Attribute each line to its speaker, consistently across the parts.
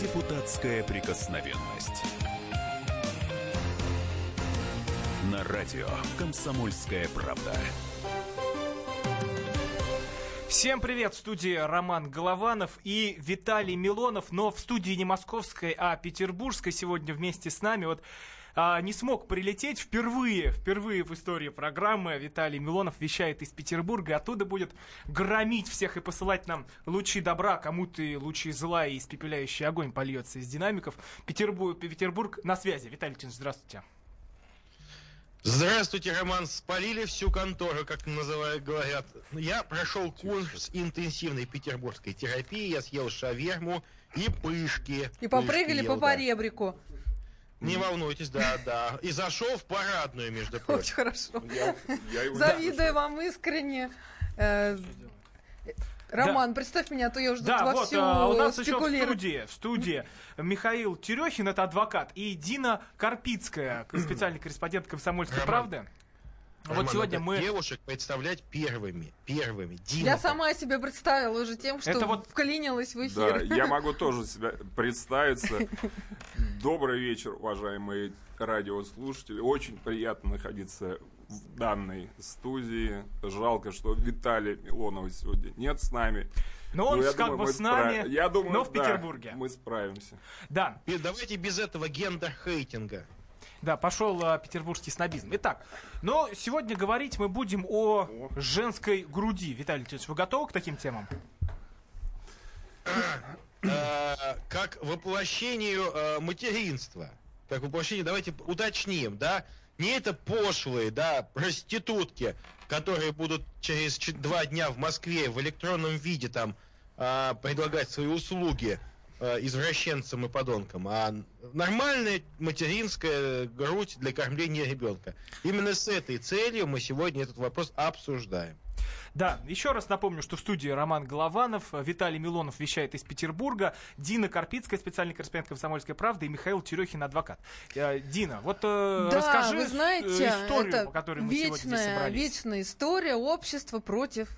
Speaker 1: Депутатская прикосновенность. На радио «Комсомольская правда».
Speaker 2: Всем привет! В студии Роман Голованов и Виталий Милонов, но в студии не московской, а петербургской сегодня вместе с нами. Вот а, не смог прилететь впервые, впервые в истории программы. Виталий Милонов вещает из Петербурга, оттуда будет громить всех и посылать нам лучи добра, кому-то лучи зла и испепеляющий огонь польется из динамиков. Петербург, Петербург на связи. Виталий Леонидович, здравствуйте.
Speaker 3: Здравствуйте, Роман. Спалили всю контору, как называют, говорят. Я прошел курс интенсивной петербургской терапии. Я съел шаверму и пышки.
Speaker 4: И попрыгали
Speaker 3: Пышки
Speaker 4: по
Speaker 3: ел, да. Не волнуйтесь, да, да. И зашел в парадную, между
Speaker 4: Очень
Speaker 3: прочим.
Speaker 4: хорошо.
Speaker 5: Я, я его
Speaker 4: Завидую вам искренне. Э, Роман, представь меня, а то я уже
Speaker 2: Да, вот а, у нас еще в студии, в студии Михаил Терехин, это адвокат, и Дина Карпицкая, специальный корреспондент «Комсомольской
Speaker 3: Роман,
Speaker 2: правды».
Speaker 3: Роман,
Speaker 2: вот сегодня
Speaker 3: надо
Speaker 2: мы...
Speaker 3: девушек представлять первыми. Первыми. Дима.
Speaker 4: Я сама себе представила уже тем, что
Speaker 2: Это вот-
Speaker 4: вклинилась в
Speaker 5: Да,
Speaker 4: эфир.
Speaker 5: я могу тоже себя представиться. Добрый вечер, уважаемые радиослушатели. Очень приятно находиться в данной студии. Жалко, что Виталия Милонова сегодня нет с нами.
Speaker 2: Но он
Speaker 5: Ну, я
Speaker 2: как
Speaker 5: думаю,
Speaker 2: бы с нами,
Speaker 5: спра- я думаю,
Speaker 2: но в
Speaker 5: да,
Speaker 2: Петербурге.
Speaker 5: Мы справимся.
Speaker 2: Да,
Speaker 3: И Давайте без этого гендер-хейтинга.
Speaker 2: Да, пошел а, петербургский снобизм. Итак, но сегодня говорить мы будем о женской груди. Виталий Леонидович, вы готовы к таким темам?
Speaker 3: Э, как воплощению э, материнства. Как воплощение, давайте уточним, да? Не это пошлые, да, проститутки, которые будут через два дня в Москве в электронном виде там э, предлагать свои услуги э, извращенцам и подонкам, а нормальная материнская грудь для кормления ребенка. Именно с этой целью мы сегодня этот вопрос обсуждаем.
Speaker 2: Да, еще раз напомню, что в студии Роман Голованов, Виталий Милонов вещает из Петербурга, Дина Карпицкая, специальный корреспондент «Комсомольской правды» и Михаил Терехин, адвокат. Э, Дина, вот э,
Speaker 4: Да,
Speaker 2: расскажи
Speaker 4: вы знаете,
Speaker 2: историю,
Speaker 4: это
Speaker 2: по которой мы сегодня здесь
Speaker 4: вечная,
Speaker 2: собрались.
Speaker 4: вечная история общества против,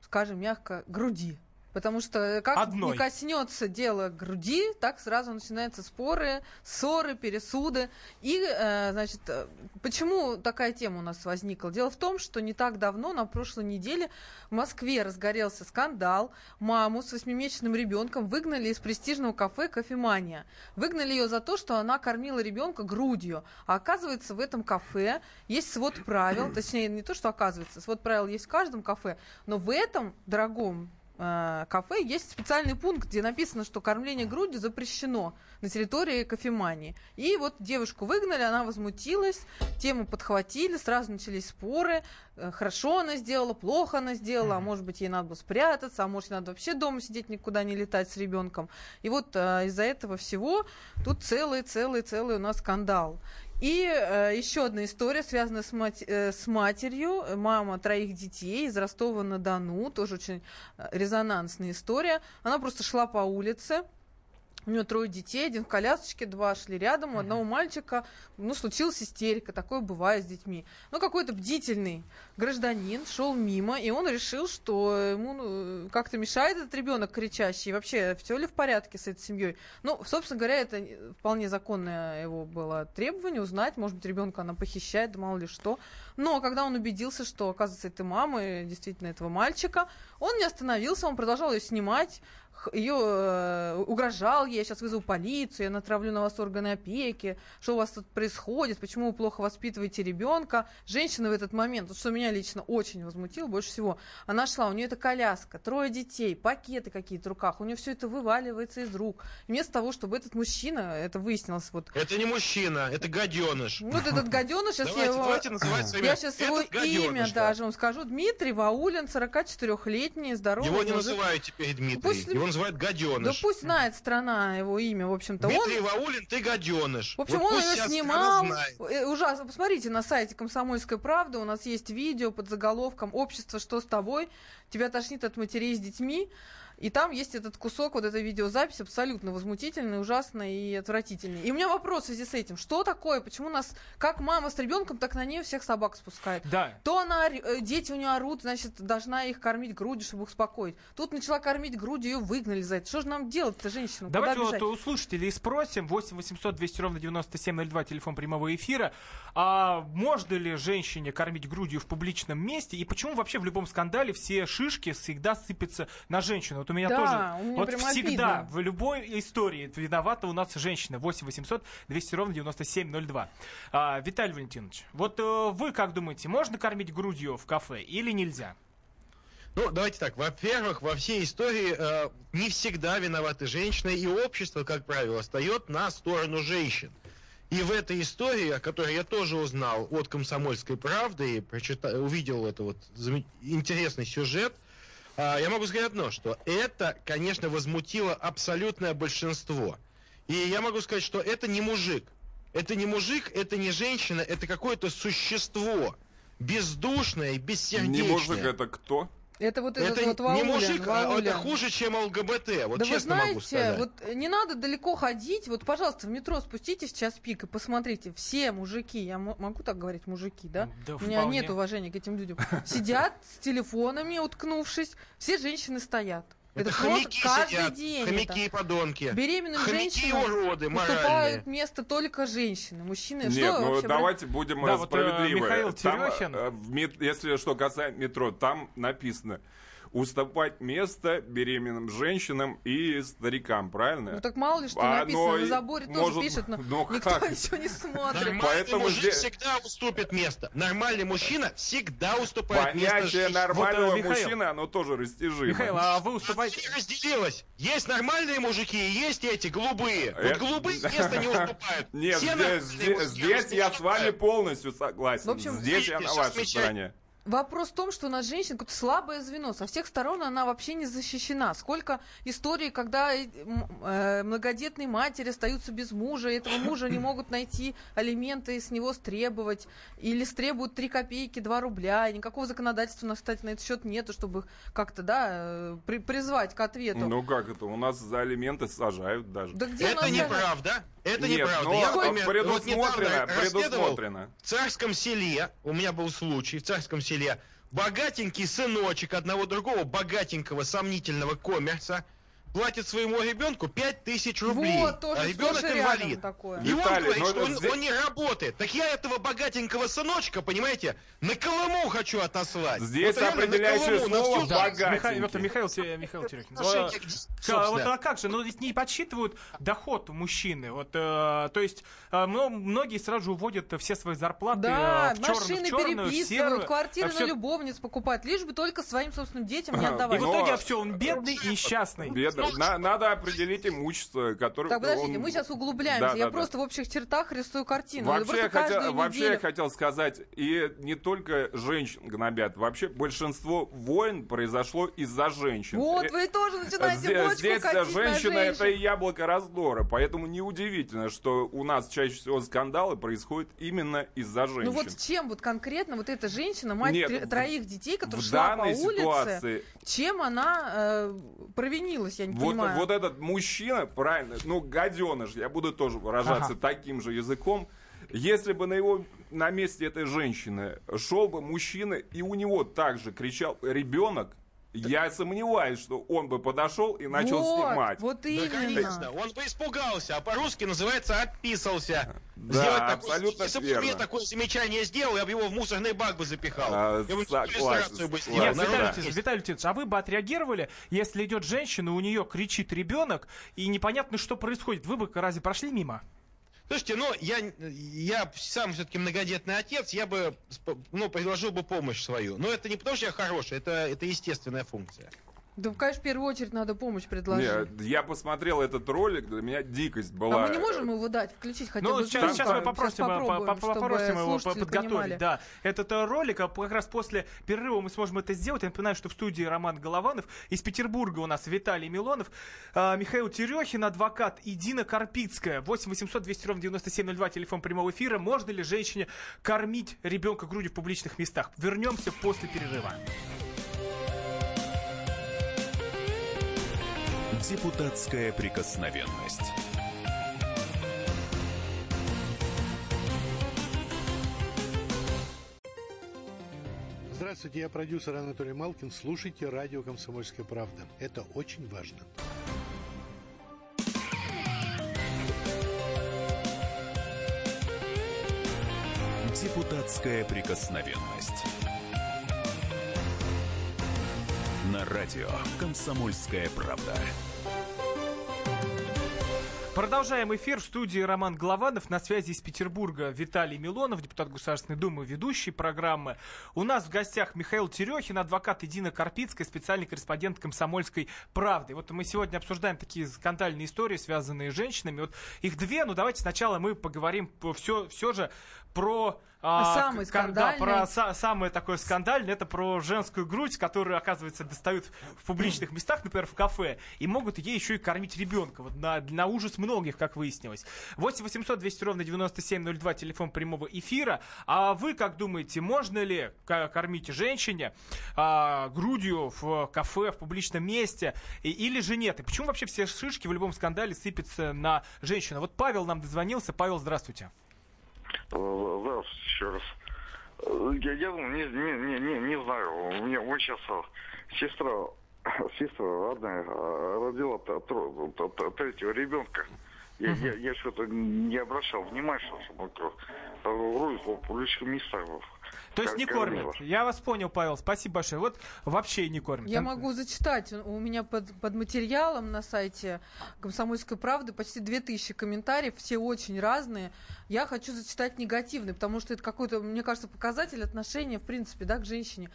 Speaker 4: скажем мягко, груди. Потому что как
Speaker 2: Одной.
Speaker 4: не коснется дело груди, так сразу начинаются споры, ссоры, пересуды. И, э, значит, э, почему такая тема у нас возникла? Дело в том, что не так давно, на прошлой неделе, в Москве разгорелся скандал. Маму с восьмимесячным ребенком выгнали из престижного кафе «Кофемания». Выгнали ее за то, что она кормила ребенка грудью. А оказывается, в этом кафе есть свод правил, точнее, не то, что оказывается, свод правил есть в каждом кафе, но в этом дорогом э, кафе есть специальный пункт, где написано, что кормление грудью запрещено на территории кофемании. И вот девушку выгнали, она возмутилась, тему подхватили, сразу начались споры, э, хорошо она сделала, плохо она сделала, а может быть ей надо было спрятаться, а может ей надо вообще дома сидеть, никуда не летать с ребенком. И вот э, из-за этого всего тут целый-целый-целый у нас скандал. И э, еще одна история, связанная с, мать- э, с матерью, мама троих детей из Ростова-на-Дону, тоже очень э, резонансная история. Она просто шла по улице, у нее трое детей, один в колясочке, два шли рядом, у одного мальчика, ну, случилась истерика, такое бывает с детьми. Но какой-то бдительный гражданин шел мимо, и он решил, что ему ну, как-то мешает этот ребенок кричащий, и вообще, все ли в порядке с этой семьей. Ну, собственно говоря, это вполне законное его было требование узнать, может быть, ребенка она похищает, да мало ли что. Но когда он убедился, что, оказывается, это мама и действительно этого мальчика, он не остановился, он продолжал ее снимать, ее э, угрожал ей, я сейчас вызову полицию, я натравлю на вас органы опеки, что у вас тут происходит, почему вы плохо воспитываете ребенка. Женщина в этот момент, вот что меня лично очень возмутило больше всего, она шла, у нее это коляска, трое детей, пакеты какие-то в руках, у нее все это вываливается из рук. И вместо того, чтобы этот мужчина, это выяснилось вот
Speaker 3: Это не мужчина, это гаденыш.
Speaker 4: вот этот гаденыш, сейчас
Speaker 3: Давайте,
Speaker 4: я его...
Speaker 3: давайте называть своими
Speaker 4: Я сейчас его
Speaker 3: Этот гаденыш,
Speaker 4: имя
Speaker 3: да.
Speaker 4: даже вам скажу. Дмитрий Ваулин, 44-летний, здоровый
Speaker 3: Его не
Speaker 4: мужик.
Speaker 3: называют теперь Дмитрий,
Speaker 4: Пусть-
Speaker 3: его называют
Speaker 4: Да
Speaker 3: гаденыш.
Speaker 4: пусть знает страна его имя, в общем-то. Он,
Speaker 3: Дмитрий Ваулин, ты гаденыш.
Speaker 4: в общем,
Speaker 3: Вот
Speaker 4: он ее снимал. Э, Ужасно. Посмотрите на сайте «Комсомольская правда». У нас есть видео под заголовком «Общество, что с тобой?» Тебя тошнит от матерей с детьми. И там есть этот кусок, вот эта видеозапись абсолютно возмутительный, ужасный и отвратительный. И у меня вопрос в связи с этим. Что такое? Почему нас, как мама с ребенком, так на нее всех собак спускает?
Speaker 2: Да.
Speaker 4: То она, э, дети у нее орут, значит, должна их кормить грудью, чтобы их успокоить. Тут начала кормить грудью, ее выгнали за это. Что же нам делать-то, женщина?
Speaker 2: Давайте вот у слушателей спросим. 8 800 200 ровно 9702, телефон прямого эфира. А можно ли женщине кормить грудью в публичном месте? И почему вообще в любом скандале все шишки всегда сыпятся на женщину? Вот у меня
Speaker 4: Да,
Speaker 2: тоже...
Speaker 4: у меня
Speaker 2: вот
Speaker 4: прям
Speaker 2: всегда,
Speaker 4: обидно.
Speaker 2: в любой истории виновата у нас женщина. 8 800 200 ровно 9702. А, Виталий Валентинович, вот э, вы как думаете, можно кормить грудью в кафе или нельзя?
Speaker 3: Ну, давайте так. Во-первых, во всей истории э, не всегда виноваты женщины, и общество, как правило, встает на сторону женщин. И в этой истории, о которой я тоже узнал от «Комсомольской правды», и прочита- увидел это вот интересный сюжет, я могу сказать одно, что это, конечно, возмутило абсолютное большинство. И я могу сказать, что это не мужик. Это не мужик, это не женщина, это какое-то существо. Бездушное бессердечное.
Speaker 5: Не мужик это кто?
Speaker 4: Это вот этот
Speaker 3: Это
Speaker 4: вот
Speaker 3: не
Speaker 4: Ваулян,
Speaker 3: мужик, а это хуже, чем ЛГБТ. Вот
Speaker 4: да вы
Speaker 3: честно могу
Speaker 4: знаете,
Speaker 3: сказать.
Speaker 4: вот не надо далеко ходить. Вот, пожалуйста, в метро спуститесь в час пик и посмотрите. Все мужики, я мо- могу так говорить, мужики, да?
Speaker 2: Да,
Speaker 4: У меня
Speaker 2: вполне.
Speaker 4: нет уважения к этим людям. Сидят с телефонами, уткнувшись. Все женщины стоят.
Speaker 3: Это хомяки
Speaker 4: каждый
Speaker 3: сидят,
Speaker 4: день.
Speaker 3: хомяки и подонки.
Speaker 4: Беременным
Speaker 3: Хомяки
Speaker 4: женщинам
Speaker 3: уроды
Speaker 4: уступают место только женщины. Мужчины.
Speaker 5: Нет,
Speaker 4: что
Speaker 5: ну
Speaker 4: вообще
Speaker 5: давайте будем
Speaker 2: Да,
Speaker 5: э,
Speaker 2: вот, э,
Speaker 5: справедливы.
Speaker 2: Михаил
Speaker 5: Там,
Speaker 2: Терехин.
Speaker 5: э, в мет- если что касается метро, там написано уступать место беременным женщинам и старикам, правильно?
Speaker 4: Ну так мало ли что
Speaker 5: А,
Speaker 4: написано.
Speaker 5: но
Speaker 4: На заборе тоже
Speaker 5: может-
Speaker 4: пишет, но
Speaker 5: ну
Speaker 4: никто
Speaker 5: как?
Speaker 4: ничего не смотрит.
Speaker 3: Нормальный
Speaker 5: Поэтому
Speaker 3: мужик
Speaker 5: здесь-
Speaker 3: всегда уступит место. Нормальный мужчина всегда уступает место
Speaker 5: Понятие нормального
Speaker 2: Вот, э, Михаил.
Speaker 5: мужчины, оно тоже растяжимо.
Speaker 2: Михаил, а вы уступаете...
Speaker 3: не разделилось. Есть нормальные мужики и есть эти голубые.
Speaker 5: Э,
Speaker 3: Вот голубые место не уступают.
Speaker 5: Нет,
Speaker 3: Все
Speaker 5: здесь, здесь- я с вами полностью согласен.
Speaker 4: В общем,
Speaker 5: здесь я на вашей стороне.
Speaker 4: Вопрос в том, что у нас женщина какое-то слабое звено. Со всех сторон она вообще не защищена. Сколько историй, когда э, э, многодетные матери остаются без мужа, и этого мужа не могут найти алименты и с него стребовать. Или стребуют 3 копейки, 2 рубля. И никакого законодательства, у нас, кстати, на этот счет нету, чтобы как-то, да, э, при- призвать к ответу.
Speaker 5: Ну как это? У нас за алименты сажают даже.
Speaker 4: да где у
Speaker 3: Это неправда. Это
Speaker 5: Нет,
Speaker 3: неправда.
Speaker 5: но
Speaker 3: Я, например, вот
Speaker 5: предусмотрено,
Speaker 3: расследовал
Speaker 5: предусмотрено.
Speaker 3: В царском селе, у меня был случай, в царском селе, богатенький сыночек одного другого богатенького сомнительного коммерса платит своему ребенку 5000 рублей.
Speaker 4: Вот, тоже
Speaker 3: а ребенок
Speaker 4: рядом
Speaker 3: инвалид.
Speaker 4: такое.
Speaker 3: И он
Speaker 5: Виталий,
Speaker 3: говорит,
Speaker 5: ну
Speaker 3: что он,
Speaker 5: здесь-
Speaker 3: он не работает. Так я этого богатенького сыночка, понимаете, на Колыму хочу отослать.
Speaker 5: Здесь
Speaker 3: Вот
Speaker 5: определяющее слово
Speaker 3: всю.
Speaker 5: «богатенький».
Speaker 2: Михаил, это Михаил, Михаил Терехин. А, а, вот а как же, ну ведь не подсчитывают доход мужчины. Вот, э, то есть э, мно- многие сразу же уводят все свои зарплаты
Speaker 4: Да,
Speaker 2: э, в черную,
Speaker 4: машины
Speaker 2: в черную,
Speaker 4: переписывают,
Speaker 2: серую.
Speaker 4: квартиры
Speaker 2: А
Speaker 4: на любовниц покупают, лишь бы только своим собственным детям не
Speaker 5: И
Speaker 2: И
Speaker 4: отдавать.
Speaker 2: в итоге все, он бедный и несчастный.
Speaker 5: Бедно. На- надо определить имущество, которое...
Speaker 4: Так, подождите,
Speaker 5: он-
Speaker 4: мы сейчас углубляемся.
Speaker 5: Да,
Speaker 4: Я
Speaker 5: да, да.
Speaker 4: просто в общих чертах рисую картину.
Speaker 5: Вообще, я хотел,
Speaker 4: каждую
Speaker 5: вообще я
Speaker 4: неделю.
Speaker 5: хотел сказать, и не только женщин гнобят, вообще большинство войн произошло из-за женщин.
Speaker 4: Вот,
Speaker 5: Э,
Speaker 4: вы тоже начинаете
Speaker 5: Здесь, здесь
Speaker 4: на
Speaker 5: женщина это и яблоко раздора, поэтому неудивительно, что у нас чаще всего скандалы происходят именно из-за женщин.
Speaker 4: Ну вот чем вот конкретно вот эта женщина, мать
Speaker 5: Нет, в-
Speaker 4: троих детей, которая шла по улице,
Speaker 5: ситуации
Speaker 4: чем она э, провинилась, я не
Speaker 5: вот,
Speaker 4: понимаю.
Speaker 5: вот этот мужчина, правильно, ну, гаденыш, я буду тоже выражаться
Speaker 2: Ага.
Speaker 5: таким же языком, если бы на его на месте этой женщины шел бы мужчина, и у него также кричал ребенок, я сомневаюсь, что он бы подошел и начал
Speaker 4: вот,
Speaker 5: снимать.
Speaker 4: Вот
Speaker 3: Да,
Speaker 4: именно.
Speaker 3: конечно, он бы испугался, а по-русски называется «отписался».
Speaker 5: Да,
Speaker 3: Сделать такой-
Speaker 5: абсолютно
Speaker 3: Если бы
Speaker 5: верно.
Speaker 3: мне такое замечание сделал, я бы его в мусорный бак бы запихал.
Speaker 5: А,
Speaker 3: я бы
Speaker 5: согласен,
Speaker 3: иллюстрацию бы сделал.
Speaker 2: Нет,
Speaker 3: Народ
Speaker 2: Виталий
Speaker 5: да.
Speaker 2: Виталий а вы бы отреагировали, если идет женщина, у нее кричит ребенок, и непонятно, что происходит. Вы бы разве прошли мимо?
Speaker 3: Слушайте, ну, я, я сам все-таки многодетный отец, я бы, ну, предложил бы помощь свою. Но это не потому, что я хороший, это, это естественная функция.
Speaker 4: Да, конечно, в первую очередь надо помощь предложить.
Speaker 5: Не, я посмотрел этот ролик, для меня дикость была.
Speaker 4: А мы не можем его дать, включить хотя
Speaker 2: Ну,
Speaker 4: бы
Speaker 2: сейчас, сейчас мы попросим,
Speaker 4: Сейчас
Speaker 2: по-
Speaker 4: попробуем,
Speaker 2: по-
Speaker 4: чтобы
Speaker 2: попросим его подготовить.
Speaker 4: понимали.
Speaker 2: Да. Этот э, ролик, а как раз после перерыва мы сможем это сделать. Я напоминаю, что в студии Роман Голованов. Из Петербурга у нас Виталий Милонов, а, Михаил Терехин, адвокат и Дина Карпицкая. 8 800 200 ровно 9702, телефон прямого эфира. Можно ли женщине кормить ребенка грудью в публичных местах? Вернемся после перерыва.
Speaker 1: Депутатская прикосновенность.
Speaker 6: Здравствуйте, я продюсер Анатолий Малкин. Слушайте радио «Комсомольская правда». Это очень важно.
Speaker 1: Депутатская прикосновенность. На радио «Комсомольская правда».
Speaker 2: Продолжаем эфир в студии Роман Голованов. На связи из Петербурга Виталий Милонов, депутат Государственной Думы, ведущий программы. У нас в гостях Михаил Терехин, адвокат Едина Карпицкая, специальный корреспондент «Комсомольской правды». Вот мы сегодня обсуждаем такие скандальные истории, связанные с женщинами. Вот их две, но давайте сначала мы поговорим все, все же про
Speaker 4: а, самый
Speaker 2: к-
Speaker 4: скандальный.
Speaker 2: Да, про са- самое такое скандальное, это про женскую грудь, которую, оказывается, достают в публичных местах, например, в кафе, и могут ей еще и кормить ребенка. Вот на, на ужас многих, как выяснилось. 8 800 200 ровно 9702, телефон прямого эфира. А вы как думаете, можно ли кормить женщине а, грудью в кафе, в публичном месте, и- или же нет? И почему вообще все шишки в любом скандале сыпятся на женщину? Вот Павел нам дозвонился. Павел, здравствуйте.
Speaker 7: Здравствуйте еще раз. Э, Я, я не, не, не, не, знаю. У меня вот сейчас а, сестра, сестра родная родила третьего ребенка. Я, я, я что-то не обращал внимания, что мы грудь в публичных местах.
Speaker 2: То есть не
Speaker 7: кормила.
Speaker 2: кормят. Я вас понял, Павел. Спасибо большое. Вот вообще не кормят.
Speaker 4: Я могу зачитать. У меня под, под материалом на сайте «Комсомольской правды» почти 2000 комментариев, все очень разные. Я хочу зачитать негативный, потому что это какой-то, мне кажется, показатель отношения, в принципе, да, к женщине.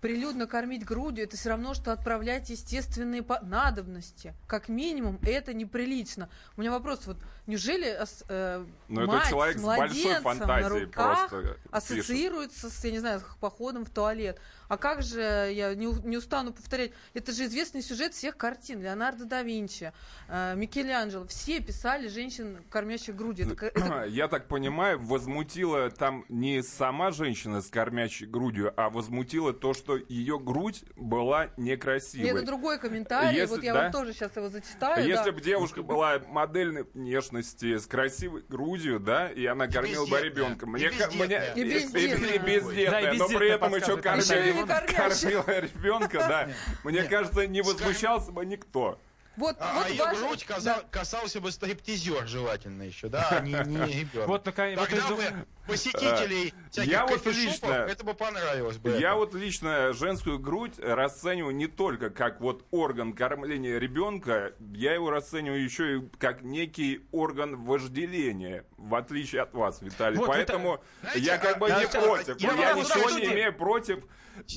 Speaker 4: Прилюдно кормить грудью – это все равно, что отправлять естественные надобности. Как минимум, это неприлично. У меня вопрос, вот неужели э,
Speaker 5: Ну, это
Speaker 4: мать
Speaker 5: человек
Speaker 4: с
Speaker 5: с большой
Speaker 4: младенцем на
Speaker 5: фантазией
Speaker 4: руках
Speaker 5: просто пишет.
Speaker 4: ассоциируется с, я не знаю, с походом в туалет. А как же, я не, не устану повторять, это же известный сюжет всех картин. Леонардо да Винчи, э, Микеланджело. Все писали женщин, кормящих грудью. Это, ка- это-
Speaker 5: Я так понимаю, возмутила там не сама женщина с кормящей грудью, а возмутила то, что ее грудь была некрасивой.
Speaker 4: это другой комментарий.
Speaker 5: Если-
Speaker 4: вот я
Speaker 5: да?
Speaker 4: вам тоже сейчас его зачитаю.
Speaker 5: Если
Speaker 4: да.
Speaker 5: бы девушка была модельной внешности, с красивой грудью, да, и она кормила бы
Speaker 3: бездетная.
Speaker 5: ребенка.
Speaker 3: И
Speaker 5: Мне, ка-
Speaker 3: бездетная.
Speaker 5: мне-
Speaker 4: И
Speaker 5: и-
Speaker 4: бездетная.
Speaker 5: и бездетная,
Speaker 2: Да, и
Speaker 5: но при
Speaker 2: бездетная
Speaker 5: этом еще
Speaker 2: подсказывает.
Speaker 5: Кормила,
Speaker 4: Еще и не кормящая.
Speaker 5: кормила ребенка, да. Мне кажется, не возмущался бы никто.
Speaker 4: Вот,
Speaker 3: А,
Speaker 4: вот
Speaker 3: а ее
Speaker 4: ваша-
Speaker 3: грудь каза- касался бы стриптизер желательно еще, да, а не, не ребенок.
Speaker 2: Вот, вот
Speaker 3: Тогда
Speaker 2: из-
Speaker 3: бы посетителей всяких
Speaker 5: я вот лично-
Speaker 3: это бы понравилось бы.
Speaker 5: Я
Speaker 3: это.
Speaker 5: вот лично женскую грудь расцениваю не только как вот орган кормления ребенка, я его расцениваю еще и как некий орган вожделения, в отличие от вас, Виталий.
Speaker 2: Вот
Speaker 5: Поэтому
Speaker 3: Знаете,
Speaker 5: я как бы
Speaker 3: а-
Speaker 5: не
Speaker 3: а-
Speaker 5: против.
Speaker 3: я
Speaker 5: Я, ничего не имею против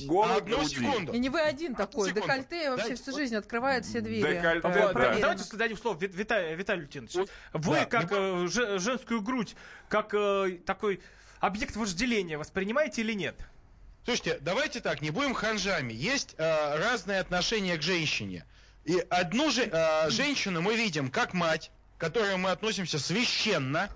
Speaker 5: голой
Speaker 3: Одну
Speaker 5: груди.
Speaker 3: секунду.
Speaker 4: И не вы один
Speaker 3: Одну
Speaker 4: такой.
Speaker 3: секунду.
Speaker 4: Декольте вообще
Speaker 3: Дайте,
Speaker 4: всю
Speaker 3: вот-
Speaker 4: жизнь открывает все двери.
Speaker 5: Декольте,
Speaker 4: Э,
Speaker 5: да.
Speaker 2: Давайте дадим слово Вит- Вита- Виталию Лютиновичу. Вы
Speaker 3: да,
Speaker 2: как э, же- женскую грудь, как э, такой объект вожделения воспринимаете или нет?
Speaker 3: Слушайте, давайте так, не будем ханжами. Есть э, разные отношения к женщине. И одну же э, женщину мы видим как мать, к которой мы относимся священно.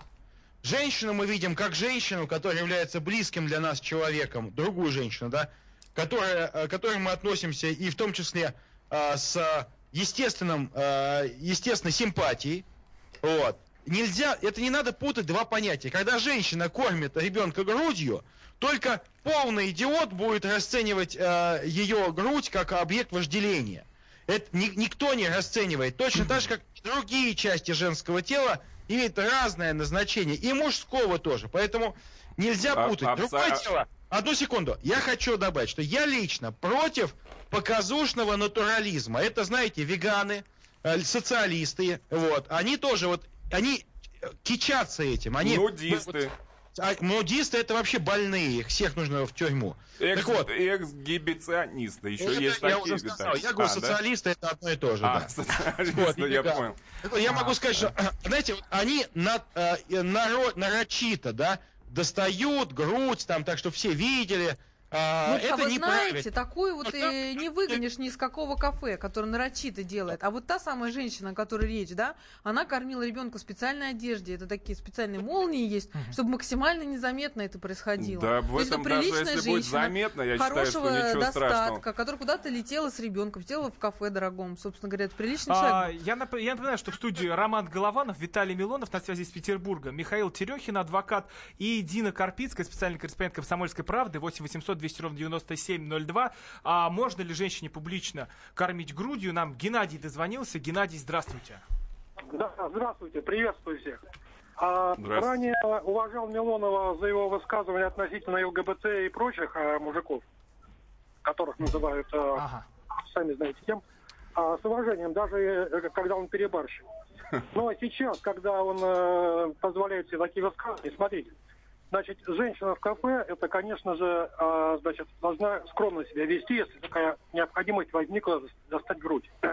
Speaker 3: Женщину мы видим как женщину, которая является близким для нас человеком, другую женщину, да, которая, э, к которой мы относимся и в том числе э, с естественным, э, естественной симпатией. Вот. Нельзя, это не надо путать два понятия. Когда женщина кормит ребенка грудью, только полный идиот будет расценивать э, ее грудь как объект вожделения. Это ни- никто не расценивает. Точно так же, как другие части женского тела имеют разное назначение. И мужского тоже. Поэтому нельзя
Speaker 5: А-
Speaker 3: путать.
Speaker 5: абсо-
Speaker 3: Другое дело. Одну секунду. Я хочу добавить, что я лично против показушного натурализма. Это, знаете, веганы, э, социалисты, вот. Они тоже вот, они э, кичатся этим. Они,
Speaker 5: Нудисты.
Speaker 3: а нудисты это вообще больные, их всех нужно в тюрьму.
Speaker 5: Экс-
Speaker 3: Так вот.
Speaker 5: Эксгибиционисты. Еще
Speaker 3: Это
Speaker 5: есть
Speaker 3: я
Speaker 5: такие,
Speaker 3: уже сказал. Я говорю,
Speaker 5: А, да?
Speaker 3: социалисты это одно и то же.
Speaker 5: А,
Speaker 3: да.
Speaker 5: социалисты,
Speaker 3: Вот,
Speaker 5: я
Speaker 3: нифига.
Speaker 5: понял.
Speaker 3: Так вот, Я могу сказать, что, знаете, вот они на, э, наро- нарочито, да, достают грудь, там, так что все видели, А,
Speaker 4: Вот, а
Speaker 3: это
Speaker 4: вы
Speaker 3: неправильно.
Speaker 4: знаете, такую вот
Speaker 3: Ну,
Speaker 4: и не выгонишь ни из какого кафе, который нарочито делает. А вот та самая женщина, о которой речь, да, она кормила ребенка в специальной одежде. Это такие специальные молнии есть, чтобы максимально незаметно это происходило.
Speaker 5: Да, в
Speaker 4: То есть,
Speaker 5: этом
Speaker 4: ну,
Speaker 5: даже
Speaker 4: приличная
Speaker 5: если будет
Speaker 4: женщина,
Speaker 5: заметно, я считаю, что
Speaker 4: хорошего
Speaker 5: ничего
Speaker 4: достатка,
Speaker 5: страшного.
Speaker 4: которая куда-то летела с ребенком, сидела в кафе дорогом. Собственно говоря, это приличный
Speaker 2: А,
Speaker 4: человек.
Speaker 2: я, нап- я напоминаю, что в студии Роман Голованов, Виталий Милонов на связи из Петербурга, Михаил Терехин, адвокат, и Дина Карпицкая, специальный корреспондент «Комсомольской правды», 8 800 200 ровно 9702. А можно ли женщине публично кормить грудью? Нам Геннадий дозвонился. Геннадий, здравствуйте.
Speaker 8: Да, здравствуйте, приветствую всех. А, ранее уважал Милонова за его высказывания относительно ЛГБТ и прочих а, мужиков, которых называют, а,
Speaker 2: Ага.
Speaker 8: сами знаете кем, а, с уважением, даже э, когда он перебарщивает. Но сейчас, когда он э, позволяет себе такие высказывания, смотрите, значит, женщина в кафе, это, конечно же, а, значит, должна скромно себя вести, если такая необходимость возникла достать грудь.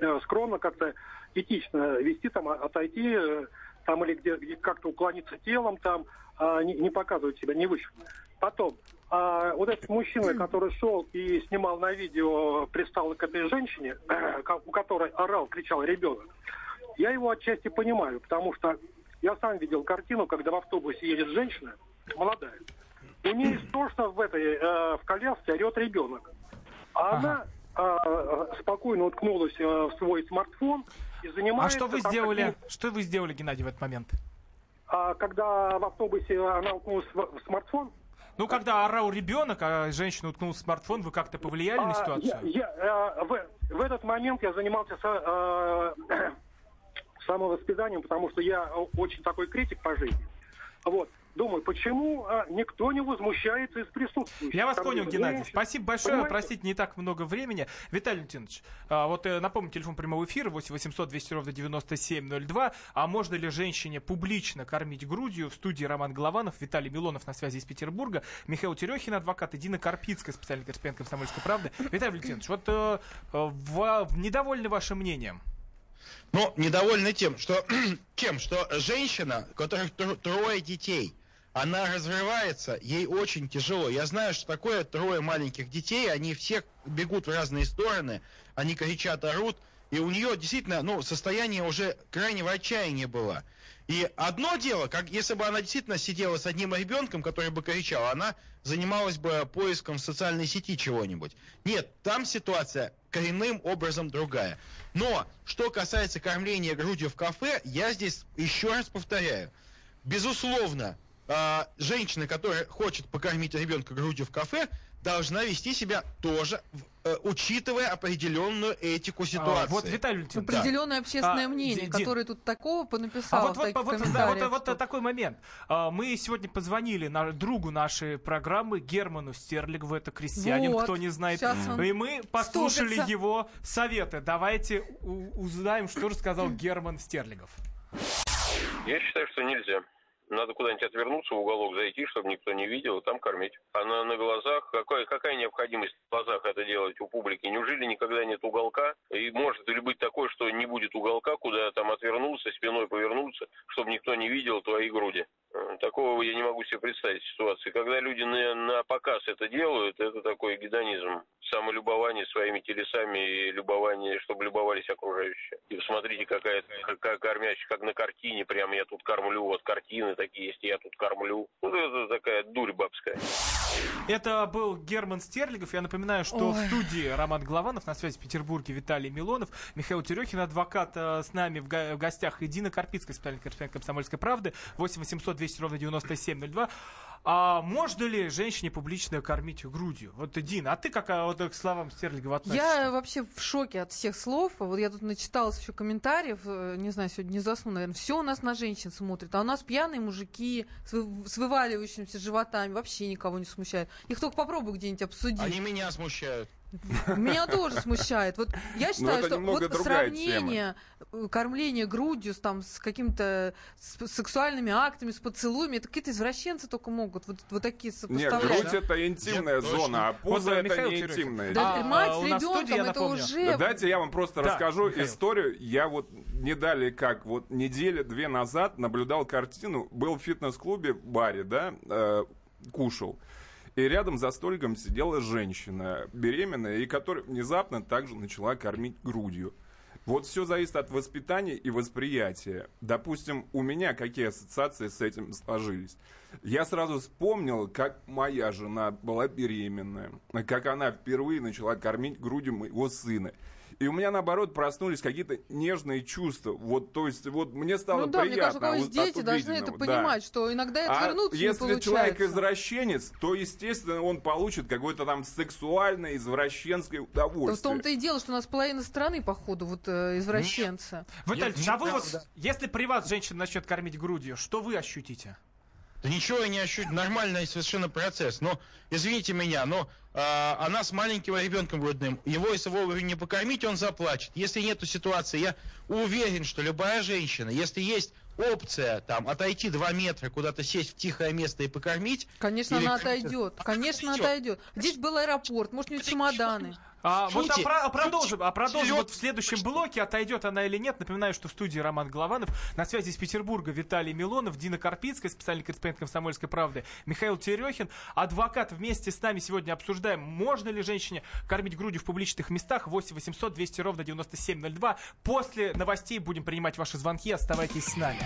Speaker 8: Э, скромно как-то этично вести, там, отойти, э, там или где, где как-то уклониться телом, там, а, не, не показывать себя невыщенно. Потом, а, вот этот мужчина, который шел и снимал на видео, пристал к этой женщине, у которой орал, кричал ребенок, я его отчасти понимаю, потому что я сам видел картину, когда в автобусе едет женщина, молодая, у нее истошно в этой, э, в коляске орет ребенок. А она а, спокойно уткнулась э, в свой смартфон и
Speaker 2: А
Speaker 8: занимается...
Speaker 2: что вы сделали?
Speaker 8: какими-
Speaker 2: Что вы сделали, Геннадий, в этот момент?
Speaker 8: А когда в автобусе она уткнулась в, смартфон...
Speaker 2: Ну, когда орал ребенок, а женщина уткнулась в смартфон, вы как-то повлияли на
Speaker 8: а,
Speaker 2: ситуацию?
Speaker 8: я- я, э, в, в этот момент я занимался со- э, самовоспитанием, потому что я очень такой критик по жизни. Вот. Думаю, почему а, никто не возмущается из присутствующих?
Speaker 2: Я вас
Speaker 8: Там
Speaker 2: понял. Геннадий. Спасибо большое.
Speaker 8: Понимаете?
Speaker 2: Простите, не так много времени. Виталий Леонидович, а, вот э, напомню, телефон прямого эфира 8 800 200 ровно 9702. А можно ли женщине публично кормить грудью? В студии Роман Голованов, Виталий Милонов на связи из Петербурга, Михаил Терехин, адвокат, и Дина Карпицкая, специальный корреспондент «Комсомольской правды». Виталий Валентинович, вот э, в- недовольны вашим мнением?
Speaker 3: Но недовольны тем, что чем, что женщина, у которой тр- трое детей, она разрывается, ей очень тяжело. Я знаю, что такое трое маленьких детей, они все бегут в разные стороны, они кричат, орут, и у нее действительно, ну, состояние уже крайнего отчаяния было. И одно дело, как если бы она действительно сидела с одним ребенком, который бы кричал, она занималась бы поиском в социальной сети чего-нибудь. Нет, там ситуация коренным образом другая. Но, что касается кормления грудью в кафе, я здесь еще раз повторяю. Безусловно, а, женщина, которая хочет покормить ребенка грудью в кафе, должна вести себя тоже, учитывая определенную этику
Speaker 2: А,
Speaker 3: ситуации.
Speaker 2: вот, Виталий Валентинович, да.
Speaker 4: Определенное общественное
Speaker 2: А,
Speaker 4: мнение,
Speaker 2: Дин-
Speaker 4: которое тут такого
Speaker 2: А
Speaker 4: понаписало
Speaker 2: вот, вот, вот, да, вот, вот такой момент. А, Мы сегодня позвонили на, другу нашей программы Герману Стерлигову, это крестьянин,
Speaker 4: Вот,
Speaker 2: кто не знает. И мы послушали
Speaker 4: вступится.
Speaker 2: его советы. Давайте у- узнаем, что же сказал Герман Стерлигов.
Speaker 9: Я считаю, что нельзя. Надо куда-нибудь отвернуться, в уголок зайти, чтобы никто не видел, и там кормить. А на, глазах, какая, какая необходимость в глазах это делать у публики? Неужели никогда нет уголка? И может ли быть такое, что не будет уголка, куда там отвернуться, спиной повернуться, чтобы никто не видел твои груди? Э, Такого я не могу себе представить ситуации. Когда люди на, на показ это делают, это такой гедонизм. Самолюбование своими телесами и любование, чтобы любовались окружающие. И посмотрите, какая, какая кормящая, как на картине, прям я тут кормлю, вот картины такие есть, я тут кормлю. Вот это такая дурь бабская.
Speaker 2: Это был Герман Стерлигов. Я напоминаю, что в
Speaker 4: Ой.
Speaker 2: студии Роман Голованов, на связи в Петербурге Виталий Милонов, Михаил Терехин, адвокат э, с нами в, в гостях, и Дина Карпицкая, специальный корреспондент «Комсомольской правды», 8 800 200 ровно 9702. А можно ли женщине публично кормить грудью? Вот, Дина, а ты как а, вот, к словам Стерлигова относишься?
Speaker 4: Я вообще в шоке от всех слов. Вот я тут начиталась еще комментариев. э, Не знаю, сегодня не засну, наверное. Все у нас на женщин смотрит. А у нас пьяные мужики с, вы- с вываливающимися животами. Вообще никого не смущает. Их только попробуй где-нибудь обсудить.
Speaker 3: Они меня смущают.
Speaker 4: Меня тоже смущает. Вот я считаю,
Speaker 5: это
Speaker 4: что вот сравнение э, кормления грудью с, там, с какими-то с- сексуальными актами, с поцелуями, это какие-то извращенцы только могут вот, вот такие
Speaker 5: Нет,
Speaker 4: сопоставлять.
Speaker 5: грудь это интимная
Speaker 3: Нет, точно.
Speaker 5: зона, а пузо
Speaker 2: Вот,
Speaker 5: это
Speaker 2: Михаил
Speaker 5: не
Speaker 2: Терехин.
Speaker 5: интимная.
Speaker 4: Да,
Speaker 2: А,
Speaker 4: мать с ребенком это
Speaker 2: напомню.
Speaker 4: уже...
Speaker 5: Да, Дайте я вам просто
Speaker 2: Да,
Speaker 5: расскажу
Speaker 2: Михаил.
Speaker 5: историю. Я вот не далее как, вот недели две назад наблюдал картину, был в фитнес-клубе, баре, да, э, кушал. И рядом за столиком сидела женщина беременная, и которая внезапно также начала кормить грудью. Вот все зависит от воспитания и восприятия. Допустим, у меня какие ассоциации с этим сложились. Я сразу вспомнил, как моя жена была беременная, как она впервые начала кормить грудью моего сына. И у меня, наоборот, проснулись какие-то нежные чувства. Вот, то есть, вот мне стало
Speaker 4: ну да,
Speaker 5: приятно.
Speaker 4: мне кажется, у дети, должны это
Speaker 5: увиденного, да.
Speaker 4: понимать, что иногда и
Speaker 5: А
Speaker 4: отвернуться не
Speaker 5: если
Speaker 4: получается.
Speaker 5: человек извращенец, то, естественно, он получит какое-то там сексуальное извращенское
Speaker 4: Да в
Speaker 5: удовольствие.
Speaker 4: том-то и дело, что у нас половина страны, походу, вот.
Speaker 2: Виталий,
Speaker 3: Нет,
Speaker 2: а вы вот, если при вас женщина начнет кормить грудью, что вы ощутите?
Speaker 3: Да ничего я не ощущу, нормальный совершенно процесс. Но, извините меня, но а, она с маленьким ребенком грудным, его если вовремя не покормить, он заплачет. Если нету ситуации, я уверен, что любая женщина, если есть опция там отойти два метра, куда-то сесть в тихое место и покормить,
Speaker 4: Конечно, она отойдет.
Speaker 3: Она
Speaker 4: Конечно,
Speaker 3: отойдет.
Speaker 4: отойдет. Здесь был аэропорт, может, у нее чемоданы.
Speaker 2: А, вот а, про- а продолжим, а продолжим вот в следующем блоке, отойдет она или нет. Напоминаю, что в студии Роман Голованов, на связи из Петербурга Виталий Милонов, Дина Карпицкая, специальный корреспондент «Комсомольской правды», Михаил Терехин, адвокат. Вместе с нами сегодня обсуждаем, можно ли женщине кормить грудью в публичных местах. 8 800 200 ровно 9702. После новостей будем принимать ваши звонки. Оставайтесь с нами.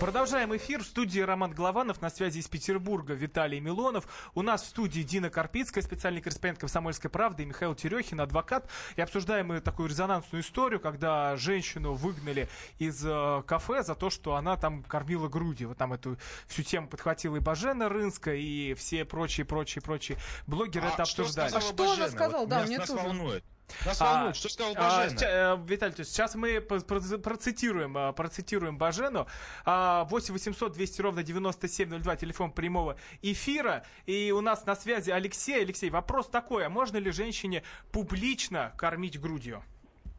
Speaker 2: Продолжаем эфир. В студии Роман Голованов, на связи из Петербурга Виталий Милонов. У нас в студии Дина Карпицкая, специальный корреспондент «Комсомольской правды», и Михаил Терехин, адвокат. И обсуждаем мы такую резонансную историю, когда женщину выгнали из э, кафе за то, что она там кормила грудью. Вот там эту всю тему подхватила и Бажена Рынска, и все прочие, прочие, прочие блогеры
Speaker 3: А
Speaker 2: это
Speaker 3: что
Speaker 2: обсуждали.
Speaker 4: А что она сказала?
Speaker 3: Вот
Speaker 4: Да,
Speaker 3: нас-
Speaker 4: мне
Speaker 3: нас волнует.
Speaker 2: А,
Speaker 3: что сказал
Speaker 2: а,
Speaker 3: Бажена?
Speaker 2: ща- э, Виталий, сейчас мы процитируем, а, процитируем Бажену. А, 8 800 200 ровно 9702, телефон прямого эфира. И у нас на связи Алексей. Алексей, вопрос такой, а можно ли женщине публично кормить грудью?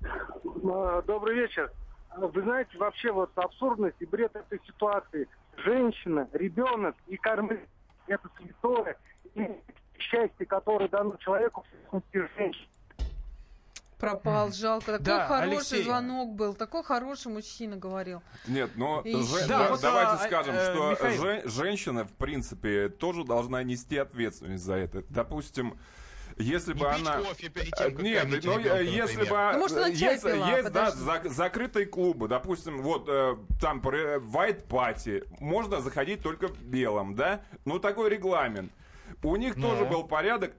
Speaker 8: А, Добрый вечер. А, Вы знаете, вообще вот абсурдность и бред этой ситуации. Женщина, ребенок и кормить – это святое. И счастье, которое дано человеку, в частности, женщине.
Speaker 4: Пропал, жалко. Такой
Speaker 2: Да,
Speaker 4: хороший
Speaker 2: Алексей.
Speaker 4: звонок был. Такой хороший мужчина говорил.
Speaker 5: Нет, но
Speaker 4: И
Speaker 5: же-
Speaker 2: Да,
Speaker 5: да,
Speaker 2: вот,
Speaker 5: давайте
Speaker 2: а,
Speaker 5: скажем,
Speaker 2: э,
Speaker 5: что
Speaker 2: Михаил.
Speaker 5: же- женщина, в принципе, тоже должна нести ответственность за это. Допустим, если
Speaker 3: Не
Speaker 5: бы
Speaker 3: пить
Speaker 5: она...
Speaker 3: кофе перед
Speaker 5: Э,
Speaker 3: тем, как
Speaker 5: Нет, ну,
Speaker 3: ребенка,
Speaker 5: э, если
Speaker 3: например.
Speaker 5: бы...
Speaker 4: Ну, может, она чай
Speaker 5: есть,
Speaker 4: пила,
Speaker 5: есть, да, зак- закрытые клубы, допустим, вот э, там про- white party, можно заходить только в белом, да? Ну, такой регламент. У них
Speaker 3: Ну.
Speaker 5: тоже был порядок,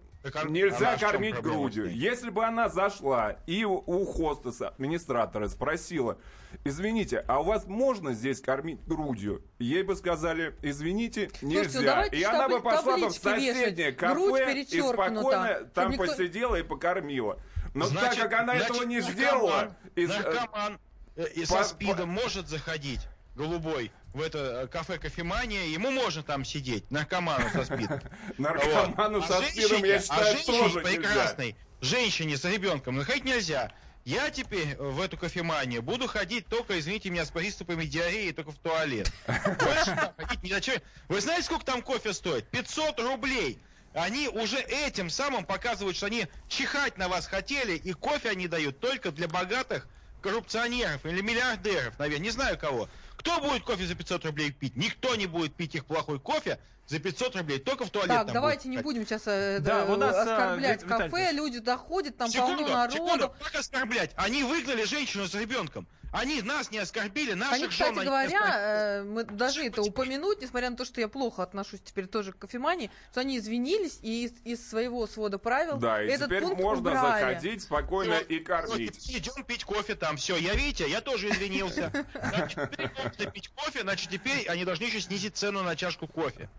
Speaker 5: Нельзя
Speaker 3: она
Speaker 5: кормить грудью. Если бы она зашла и у, хостеса, администратора спросила, извините, а у вас можно здесь кормить грудью? Ей бы сказали, извините, нельзя.
Speaker 4: Слушайте, ну
Speaker 5: и она бы пошла бы в
Speaker 4: вешать.
Speaker 5: соседнее кафе и спокойно там
Speaker 4: никто-
Speaker 5: посидела и покормила. Но
Speaker 3: Значит-
Speaker 5: так как она
Speaker 3: значит,
Speaker 5: этого не
Speaker 3: наркоман-
Speaker 5: сделала, из- э,
Speaker 3: наркоман э, и
Speaker 5: по-
Speaker 3: со спидом может заходить голубой в это э, кафе кофемания, ему можно там сидеть, наркоману со спидом.
Speaker 5: наркоману
Speaker 3: Вот.
Speaker 5: со
Speaker 3: А
Speaker 5: спидом, я
Speaker 3: а
Speaker 5: считаю,
Speaker 3: женщине
Speaker 5: тоже нельзя.
Speaker 3: прекрасной, женщине с ребенком находить нельзя. Я теперь в эту кофеманию буду ходить только, извините меня, с приступами диареи, только в туалет. Больше ходить ни зачем. Вы знаете, сколько там кофе стоит? 500 рублей. Они уже этим самым показывают, что они чихать на вас хотели, и кофе они дают только для богатых коррупционеров или миллиардеров, наверное, не знаю кого. Кто будет кофе за 500 рублей пить? Никто не будет пить их плохой кофе за 500 рублей, только в туалет
Speaker 4: Так, давайте
Speaker 3: будут
Speaker 4: не будем сейчас э,
Speaker 2: Да,
Speaker 4: да,
Speaker 2: у нас, а,
Speaker 4: оскорблять
Speaker 2: Виталий,
Speaker 4: кафе, люди доходят, там
Speaker 3: секунду,
Speaker 4: полно народу.
Speaker 3: секунду, как оскорблять? Они выгнали женщину с ребенком. Они нас не оскорбили, наших
Speaker 4: Они,
Speaker 3: жен
Speaker 4: кстати
Speaker 3: они не
Speaker 4: говоря, э, мы должны это упомянуть, несмотря на то, что я плохо отношусь теперь тоже к кофемании, что они извинились и из, из своего свода правил
Speaker 5: Да, и
Speaker 4: этот
Speaker 5: теперь
Speaker 4: пункт
Speaker 5: можно
Speaker 4: убрали.
Speaker 5: заходить спокойно
Speaker 3: Всё,
Speaker 5: и кормить.
Speaker 3: Идем пить кофе там, все. Я, видите, я тоже извинился. Значит, теперь можно пить кофе, значит, теперь они должны еще снизить цену на чашку кофе.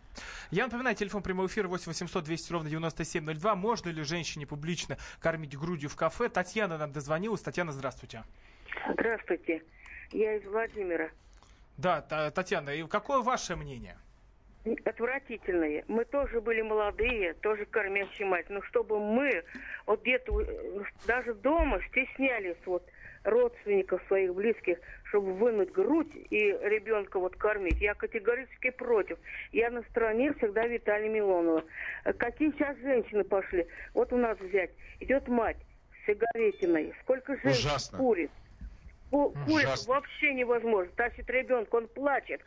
Speaker 2: Я напоминаю, телефон прямого эфира 8 800 200 ровно 9702. Можно ли женщине публично кормить грудью в кафе? Татьяна нам дозвонилась. Татьяна, здравствуйте.
Speaker 10: Здравствуйте. Я из Владимира.
Speaker 2: Да, Та- Татьяна, и какое ваше мнение?
Speaker 10: Отвратительные. Мы тоже были молодые, тоже кормящие мать. Но чтобы мы вот где-то даже дома стеснялись вот родственников своих близких, чтобы вынуть грудь и ребенка вот кормить. Я категорически против. Я на стороне всегда Виталия Милонова. Какие сейчас женщины пошли? Вот у нас взять. Идет мать с сигаретиной. Сколько женщин
Speaker 3: Ужасно.
Speaker 10: курит? Ку- Курит
Speaker 3: Ужасно.
Speaker 10: вообще невозможно. Тащит ребенка, он плачет.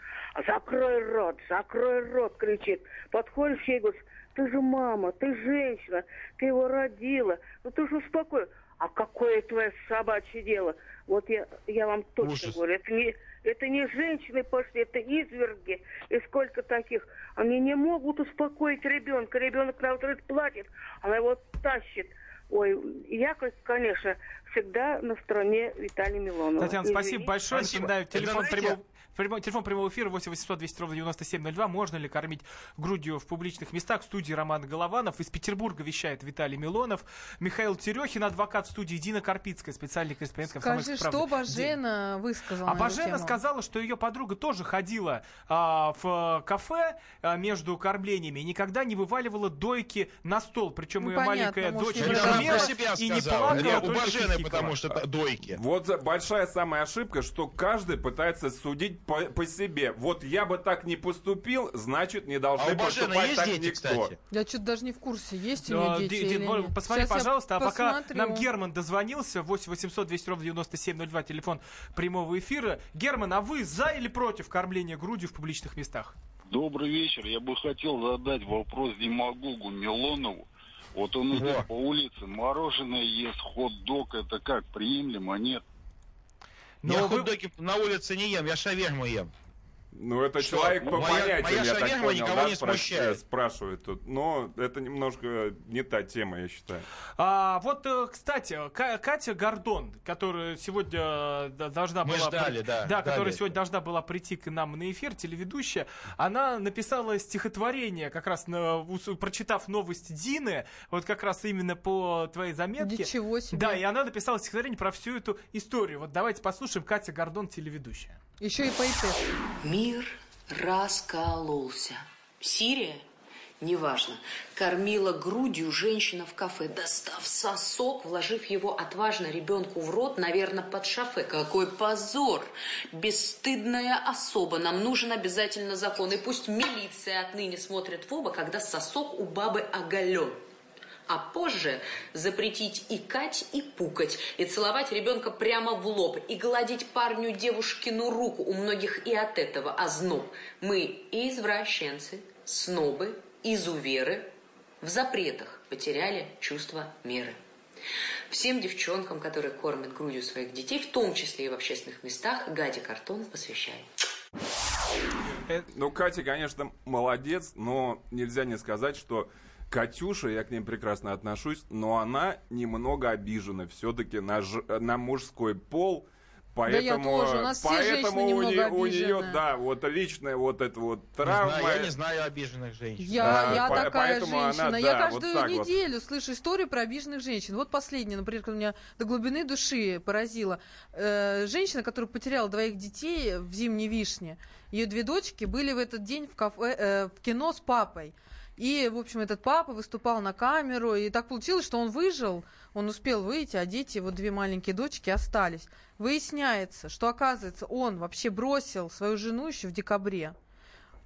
Speaker 10: Закрой рот, закрой рот, кричит. Подходишь к ней и говоришь, ты же мама, ты женщина, ты его родила. Ну ты же успокой. А какое твое собачье дело? Вот я, я вам точно
Speaker 3: Ужас.
Speaker 10: говорю, это не, это не женщины пошли, это изверги. И сколько таких. Они не могут успокоить ребенка. Ребенок на утро платит, она его тащит. Ой, я, конечно, всегда на стороне Виталия Милонова.
Speaker 2: Татьяна, спасибо
Speaker 10: Извините.
Speaker 2: большое.
Speaker 3: Спасибо.
Speaker 2: Напоминаю, телефон
Speaker 3: знаете-
Speaker 2: прямого, прямой- телефон прямого эфира 8 800 200 ровно 9702. Можно ли кормить грудью в публичных местах? В студии Роман Голованов. Из Петербурга вещает Виталий Милонов. Михаил Терехин, адвокат студии Дина Карпицкая, специальный корреспондент
Speaker 4: Скажи,
Speaker 2: «Комсомольской
Speaker 4: что
Speaker 2: правды».
Speaker 4: Бажена высказала
Speaker 2: А Бажена сказала, что ее подруга тоже ходила а, в э, кафе а, между кормлениями и никогда не вываливала дойки на стол. Причем
Speaker 4: Ну,
Speaker 2: ее
Speaker 4: понятно,
Speaker 2: маленькая дочь
Speaker 4: не
Speaker 2: не не
Speaker 3: Не, у
Speaker 2: только
Speaker 3: Бажены,
Speaker 2: хихикала.
Speaker 3: Потому что это дойки.
Speaker 5: Вот большая самая ошибка, что каждый пытается судить по, по себе. Вот я бы так не поступил, значит не
Speaker 3: А
Speaker 5: должны
Speaker 3: у Бажена
Speaker 5: поступать
Speaker 3: есть
Speaker 5: так
Speaker 3: дети,
Speaker 5: никто.
Speaker 3: кстати?
Speaker 4: Я что-то даже не в курсе, есть у нее дети или нет.
Speaker 2: Посмотри,
Speaker 4: Сейчас
Speaker 2: пожалуйста, а пока нам Герман дозвонился, 8 800 200 ровно 9702, телефон прямого эфира. Герман, а вы за или против кормления грудью в публичных местах?
Speaker 11: Добрый вечер. Я бы хотел задать вопрос демагогу Милонову. Вот он идет
Speaker 3: Во.
Speaker 11: по улице, мороженое ест, хот-дог, это как, приемлемо, нет?
Speaker 2: Но
Speaker 3: я
Speaker 2: вы-
Speaker 3: хот-доги на улице не ем, я шаверму ем.
Speaker 5: Ну, это
Speaker 3: Что,
Speaker 5: человек по
Speaker 3: моя-
Speaker 5: понятиям,
Speaker 3: моя
Speaker 5: я так понял,
Speaker 3: никого
Speaker 5: да,
Speaker 3: не
Speaker 5: спраш-
Speaker 3: смущает.
Speaker 5: спрашивает тут. Но это немножко не та тема, я считаю.
Speaker 2: А, вот, э, кстати, Ка- Катя Гордон, которая сегодня э, должна
Speaker 3: Мы
Speaker 2: была...
Speaker 3: ждали, да,
Speaker 2: Да, которая
Speaker 3: ждали.
Speaker 2: сегодня должна была прийти к нам на эфир, телеведущая, она написала стихотворение, как раз на, прочитав новость Дины, вот как раз именно по твоей заметке.
Speaker 4: Ничего себе.
Speaker 2: Да, и она написала стихотворение про всю эту историю. Вот давайте послушаем Катя Гордон, телеведущая.
Speaker 4: Еще и поэтесса.
Speaker 12: Мир раскололся. Сирия? Неважно. Кормила грудью женщина в кафе, достав сосок, вложив его отважно ребенку в рот, наверное, под шафе. Какой позор! Бесстыдная особа. Нам нужен обязательно закон. И пусть милиция отныне смотрит в оба, когда сосок у бабы оголен. А позже запретить икать и пукать, и целовать ребенка прямо в лоб, и гладить парню девушкину руку. У многих и от этого озноб. Мы извращенцы, снобы, изуверы, в запретах потеряли чувство меры. Всем девчонкам, которые кормят грудью своих детей, в том числе и в общественных местах, Гадя Картон посвящает.
Speaker 5: Ну, Катя, конечно, молодец, но нельзя не сказать, что Катюша, я к ним прекрасно отношусь, но она немного обижена все-таки на, ж- на мужской пол. Поэтому,
Speaker 4: тоже, у нас все
Speaker 5: поэтому
Speaker 4: женщины
Speaker 5: у,
Speaker 4: немного
Speaker 5: нее, у нее, да, вот личная вот эта вот
Speaker 3: Не
Speaker 5: травма.
Speaker 3: знаю, я не знаю обиженных женщин.
Speaker 4: Я,
Speaker 5: Да,
Speaker 4: я
Speaker 5: по-
Speaker 4: такая
Speaker 5: она,
Speaker 4: женщина.
Speaker 5: да,
Speaker 4: я
Speaker 5: вот
Speaker 4: каждую
Speaker 5: вот.
Speaker 4: неделю слышу истории про обиженных женщин. Вот последняя, например, которая меня до глубины души поразила. Э, женщина, которая потеряла двоих детей в зимней вишне. Ее две дочки были в этот день в, кафе, э, в кино с папой. И, в общем, этот папа выступал на камеру, и так получилось, что он выжил, он успел выйти, а дети, вот две маленькие дочки, остались. Выясняется, что, оказывается, он вообще бросил свою жену еще в декабре.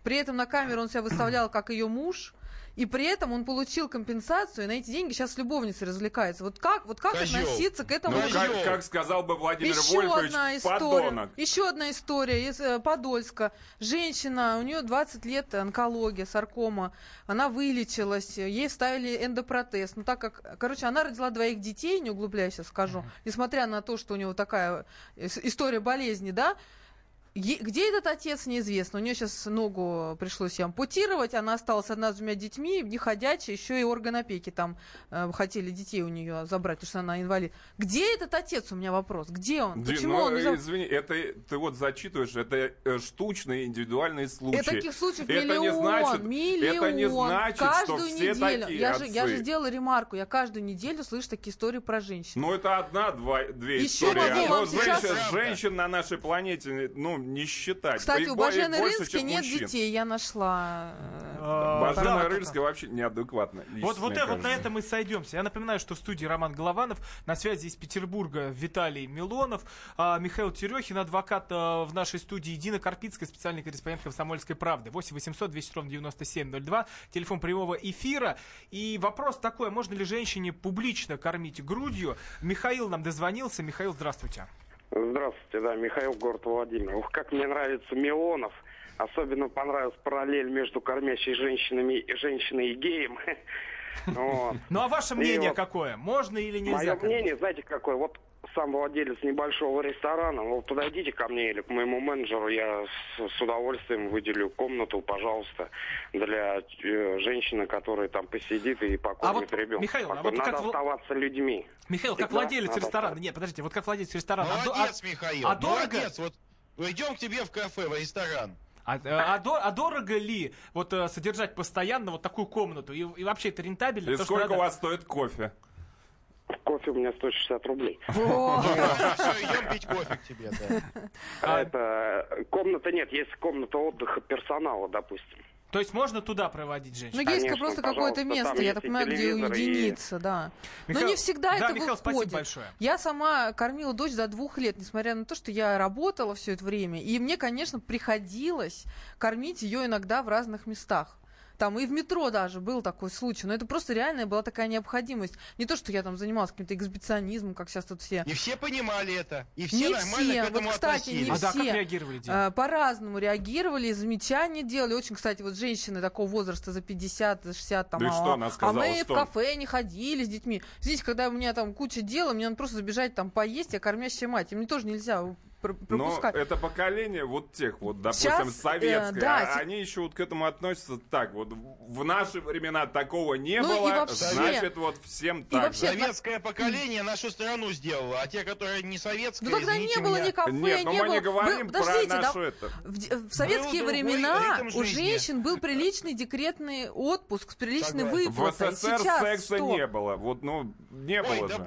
Speaker 4: При этом на камеру он себя выставлял как ее муж. И при этом он получил компенсацию, и на эти деньги сейчас с любовницей развлекается. Вот как, вот как
Speaker 3: Козёл.
Speaker 4: относиться к этому?
Speaker 5: Ну, как, как сказал бы Владимир
Speaker 4: Еще
Speaker 5: Вольфович,
Speaker 4: одна история.
Speaker 5: подонок.
Speaker 4: Еще одна история из э, Подольска. Женщина, у нее 20 лет онкология, саркома. Она вылечилась, ей вставили эндопротез. Ну, так как, короче, она родила двоих детей, не углубляясь, сейчас скажу. Несмотря на то, что у него такая э, история болезни, да, Где этот отец, неизвестно. У нее сейчас ногу пришлось ей ампутировать. Она осталась одна с двумя детьми, не ходячая, еще и орган опеки там э, хотели детей у нее забрать, потому что она инвалид. Где этот отец, у меня вопрос? Где он?
Speaker 5: Дин,
Speaker 4: Почему
Speaker 5: ну,
Speaker 4: он за-
Speaker 5: извини, это ты вот зачитываешь, это э, штучные индивидуальные случаи.
Speaker 4: И таких случаев
Speaker 5: это
Speaker 4: миллион,
Speaker 5: не значит,
Speaker 4: миллион.
Speaker 5: это не значит,
Speaker 4: каждую
Speaker 5: что все
Speaker 4: неделю.
Speaker 5: такие
Speaker 4: я, же, я
Speaker 5: отцы.
Speaker 4: же сделала ремарку. Я каждую неделю слышу такие истории про женщин.
Speaker 5: Ну, это одна, два, две
Speaker 4: Еще
Speaker 5: истории.
Speaker 4: могу вам сейчас-
Speaker 5: женщин на нашей планете, ну, не считать.
Speaker 4: Кстати, у Бажены
Speaker 5: чем
Speaker 4: нет
Speaker 5: мужчин.
Speaker 4: детей. Я нашла. э,
Speaker 2: А,
Speaker 5: Бажена
Speaker 2: да,
Speaker 5: Рыльская вообще неадекватна. лично,
Speaker 2: Вот, вот, э- вот на этом мы сойдемся. Я напоминаю, что в студии Роман Голованов, на связи из Петербурга Виталий Милонов, а, Михаил Терехин, адвокат а, в нашей студии, Дина Карпицкая, специальный корреспондент «Комсомольской правды». 8 800 200 ровно 9702, телефон прямого эфира. И вопрос такой, а можно ли женщине публично кормить грудью? Михаил нам дозвонился. Михаил, здравствуйте.
Speaker 13: Здравствуйте, да, Михаил, город Владимир. Ух, как мне нравится Милонов. Особенно понравилась параллель между кормящей женщинами и женщиной и геем. Вот.
Speaker 2: Ну а ваше мнение
Speaker 13: вот
Speaker 2: какое? Можно или нельзя?
Speaker 13: Мое мнение, знаете, какое? Вот сам владелец небольшого ресторана, вот подойдите ко мне или к моему менеджеру, я с, с удовольствием выделю комнату, пожалуйста, для э, женщины, которая там посидит и покормит
Speaker 2: вот,
Speaker 13: ребенка.
Speaker 2: Михаил, а
Speaker 13: Такой,
Speaker 2: вот
Speaker 13: Надо
Speaker 2: как
Speaker 13: оставаться людьми.
Speaker 2: Михаил, как
Speaker 13: Да,
Speaker 2: владелец
Speaker 13: надо
Speaker 2: ресторана, нет, подождите, вот как владелец ресторана, а
Speaker 3: Молодец,
Speaker 2: а-
Speaker 3: Михаил,
Speaker 2: а дорого?
Speaker 3: молодец. Вот идем к тебе в кафе, в ресторан.
Speaker 2: А, э, а а дорого ли вот э, содержать постоянно вот такую комнату? И, и вообще это рентабельно?
Speaker 5: И
Speaker 2: Потому что
Speaker 5: сколько
Speaker 2: надо-
Speaker 5: у вас стоит кофе?
Speaker 13: Кофе у меня 160 рублей.
Speaker 3: Все, идем пить кофе к тебе, да.
Speaker 13: А это э, комната нет, есть комната отдыха персонала, допустим.
Speaker 2: То есть можно туда проводить женщин?
Speaker 4: Ну, есть
Speaker 13: Конечно,
Speaker 4: какое-то место, я так понимаю, где
Speaker 13: телевизор, и-
Speaker 4: уединиться, да.
Speaker 2: Михаил-
Speaker 4: Но не всегда
Speaker 2: да,
Speaker 4: это
Speaker 2: Михаил, спасибо
Speaker 4: выходит.
Speaker 2: большое.
Speaker 4: Я сама кормила дочь до двух лет, несмотря на то, что я работала все это время. И мне, конечно, приходилось кормить ее иногда в разных местах. Там и в метро даже был такой случай. Но это просто реальная была такая необходимость. Не то, что я там занималась каким-то эксбиционизмом, как сейчас тут все.
Speaker 3: И все понимали это. И все
Speaker 4: Не
Speaker 3: нормально
Speaker 4: все.
Speaker 3: к этому
Speaker 4: Вот, кстати,
Speaker 3: относились.
Speaker 4: не
Speaker 2: А да,
Speaker 4: все.
Speaker 2: как реагировали?
Speaker 4: А, По-разному реагировали, замечания делали. Очень, кстати, вот женщины такого возраста за 50, за 60, там,
Speaker 5: Да и
Speaker 4: а,
Speaker 5: что она
Speaker 4: а
Speaker 5: сказала,
Speaker 4: мы в
Speaker 5: что?
Speaker 4: кафе не ходили с детьми. Извините, когда у меня там куча дела, мне надо просто забежать там поесть, я кормящая мать. И мне тоже нельзя пр-
Speaker 5: Но
Speaker 4: пропускать.
Speaker 5: это поколение вот тех вот, допустим,
Speaker 4: Сейчас, э,
Speaker 5: советское,
Speaker 4: да,
Speaker 5: а
Speaker 4: се-
Speaker 5: они еще вот к этому относятся так. Вот в наши времена такого не
Speaker 4: Ну и
Speaker 5: было,
Speaker 4: вообще-
Speaker 5: значит вот всем так
Speaker 4: вообще-
Speaker 5: же.
Speaker 3: Советское поколение нашу страну сделало, а те, которые не советское,
Speaker 4: Ну тогда не было
Speaker 3: меня,
Speaker 4: ни кафе,
Speaker 5: Нет, но
Speaker 4: не
Speaker 5: мы
Speaker 4: было.
Speaker 5: не говорим
Speaker 4: Вы-
Speaker 5: про
Speaker 4: подождите, да,
Speaker 5: нашу это.
Speaker 4: В, в советские
Speaker 3: другой
Speaker 4: времена у женщин был приличный декретный отпуск с приличной
Speaker 3: Согласен.
Speaker 5: В. СССР
Speaker 4: Сейчас
Speaker 5: секса
Speaker 4: что?
Speaker 5: не было. Вот, ну, не
Speaker 3: Ой,
Speaker 5: было
Speaker 3: да
Speaker 5: же.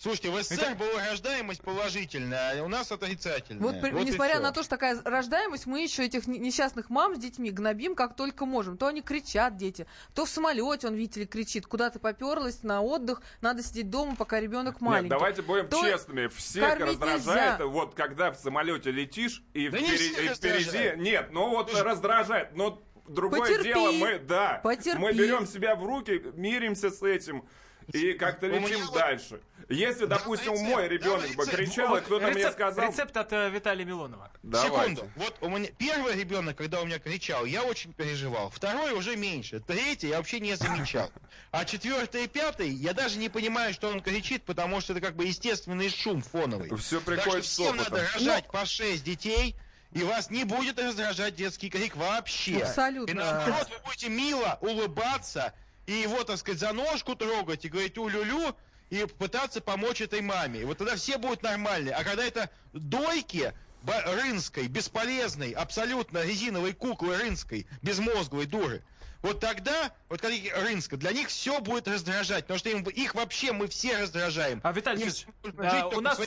Speaker 3: Слушайте, в СССР была рождаемость положительная, а у нас отрицательная.
Speaker 4: Вот,
Speaker 3: и
Speaker 4: несмотря на то, что такая рождаемость, мы еще этих не- несчастных мам с детьми гнобим как только можем. То они кричат, дети, то в самолете, он, видите ли, кричит, куда ты поперлась на отдых, надо сидеть дома, пока ребенок маленький.
Speaker 5: Нет, давайте будем
Speaker 4: То
Speaker 5: честными. Всех раздражает,
Speaker 4: нельзя.
Speaker 5: вот когда в самолете летишь, и,
Speaker 3: Да не
Speaker 5: впери-
Speaker 3: всех
Speaker 5: и впереди... Нет, ну вот раздражает. Но другое
Speaker 4: Потерпи.
Speaker 5: дело, мы, да,
Speaker 4: Потерпи.
Speaker 5: мы берем себя в руки, миримся с этим. И как-то
Speaker 3: вот-
Speaker 5: дальше. Если, допустим, мой ребенок бы кричал, и кто-то мне сказал...
Speaker 2: рецепт от э, Виталия Милонова.
Speaker 5: Давайте.
Speaker 3: Секунду. Вот у меня первый ребенок, когда у меня кричал, я очень переживал. Второй уже меньше. Третий я вообще не замечал. А четвертый и пятый, я даже не понимаю, что он кричит, потому что это как бы естественный шум фоновый.
Speaker 5: Все
Speaker 3: Так
Speaker 5: приходит с опытом.
Speaker 3: надо рожать по 6 детей, и вас не будет раздражать детский крик вообще.
Speaker 4: Абсолютно.
Speaker 3: И наоборот, вы будете мило улыбаться, и его, так сказать, за ножку трогать, и говорить улю-лю, и пытаться помочь этой маме. И вот тогда все будут нормальные. А когда это дойки рынской, бесполезной, абсолютно резиновой куклы рынской, безмозглой дуры, вот тогда, вот когда рынска, для них все будет раздражать, потому что им, их вообще мы все раздражаем.
Speaker 2: А, Виталий Ильич, а, у нас-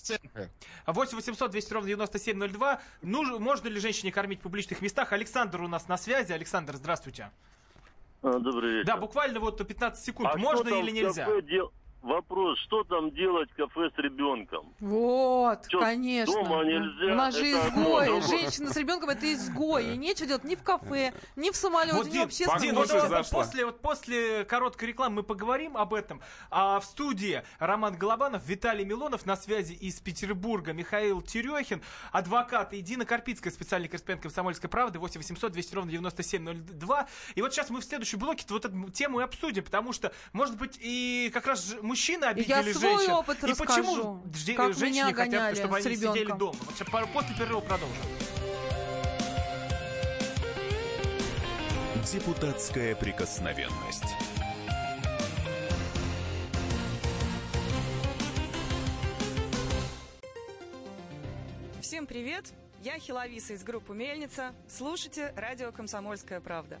Speaker 3: центре.
Speaker 2: 8 800 200 ровно 9702. Нуж- можно ли женщине кормить в публичных местах? Александр у нас на связи. Александр, здравствуйте.
Speaker 14: А, Добрый вечер.
Speaker 2: Да, буквально вот 15 секунд.
Speaker 14: А
Speaker 2: можно или нельзя?
Speaker 14: дел- вопрос, что там делать в кафе с ребенком?
Speaker 4: Вот,
Speaker 14: Чё,
Speaker 4: конечно.
Speaker 14: дома нельзя,
Speaker 4: У нас же изгои. Женщина с ребенком это изгой. И нечего делать ни в кафе, ни в самолете,
Speaker 2: Вот,
Speaker 4: ни в общественном
Speaker 2: вот, вот после, вот после короткой рекламы мы поговорим об этом. А в студии Роман Голованов, Виталий Милонов, на связи из Петербурга Михаил Терехин, адвокат и Дина Карпицкая, специальный корреспондент «Комсомольской правды», 8 800 200 ровно 9702. И вот сейчас мы в следующем блоке вот эту тему и обсудим, потому что, может быть, и как раз ж- мужчины обидели
Speaker 4: Я свой
Speaker 2: женщин.
Speaker 4: опыт
Speaker 2: и
Speaker 4: расскажу,
Speaker 2: почему
Speaker 4: как
Speaker 2: женщины
Speaker 4: меня
Speaker 2: хотят,
Speaker 4: гоняли
Speaker 2: чтобы они сидели
Speaker 4: ребенком.
Speaker 2: дома. Вот сейчас после перерыва продолжим.
Speaker 1: Депутатская прикосновенность.
Speaker 15: Всем привет! Я Хиловиса из группы «Мельница». Слушайте радио «Комсомольская правда».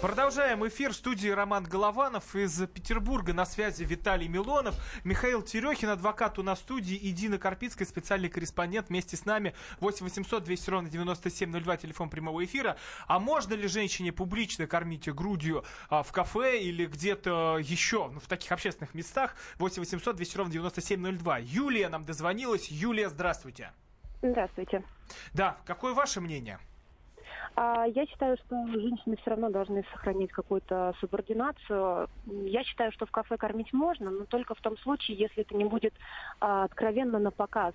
Speaker 2: Продолжаем эфир в студии Роман Голованов из Петербурга. На связи Виталий Милонов, Михаил Терехин, адвокат у нас в студии, и Дина Карпицкая, специальный корреспондент вместе с нами. 8 800 200 ровно 9702, телефон прямого эфира. А можно ли женщине публично кормить грудью а, в кафе или где-то еще, ну, в таких общественных местах? 8 800 200 ровно 9702. Юлия нам дозвонилась. Юлия, здравствуйте.
Speaker 16: Здравствуйте.
Speaker 2: Да, какое ваше мнение?
Speaker 16: А, Я считаю, что женщины все равно должны сохранять какую-то субординацию. Я считаю, что в кафе кормить можно, но только в том случае, если это не будет а, откровенно на показ.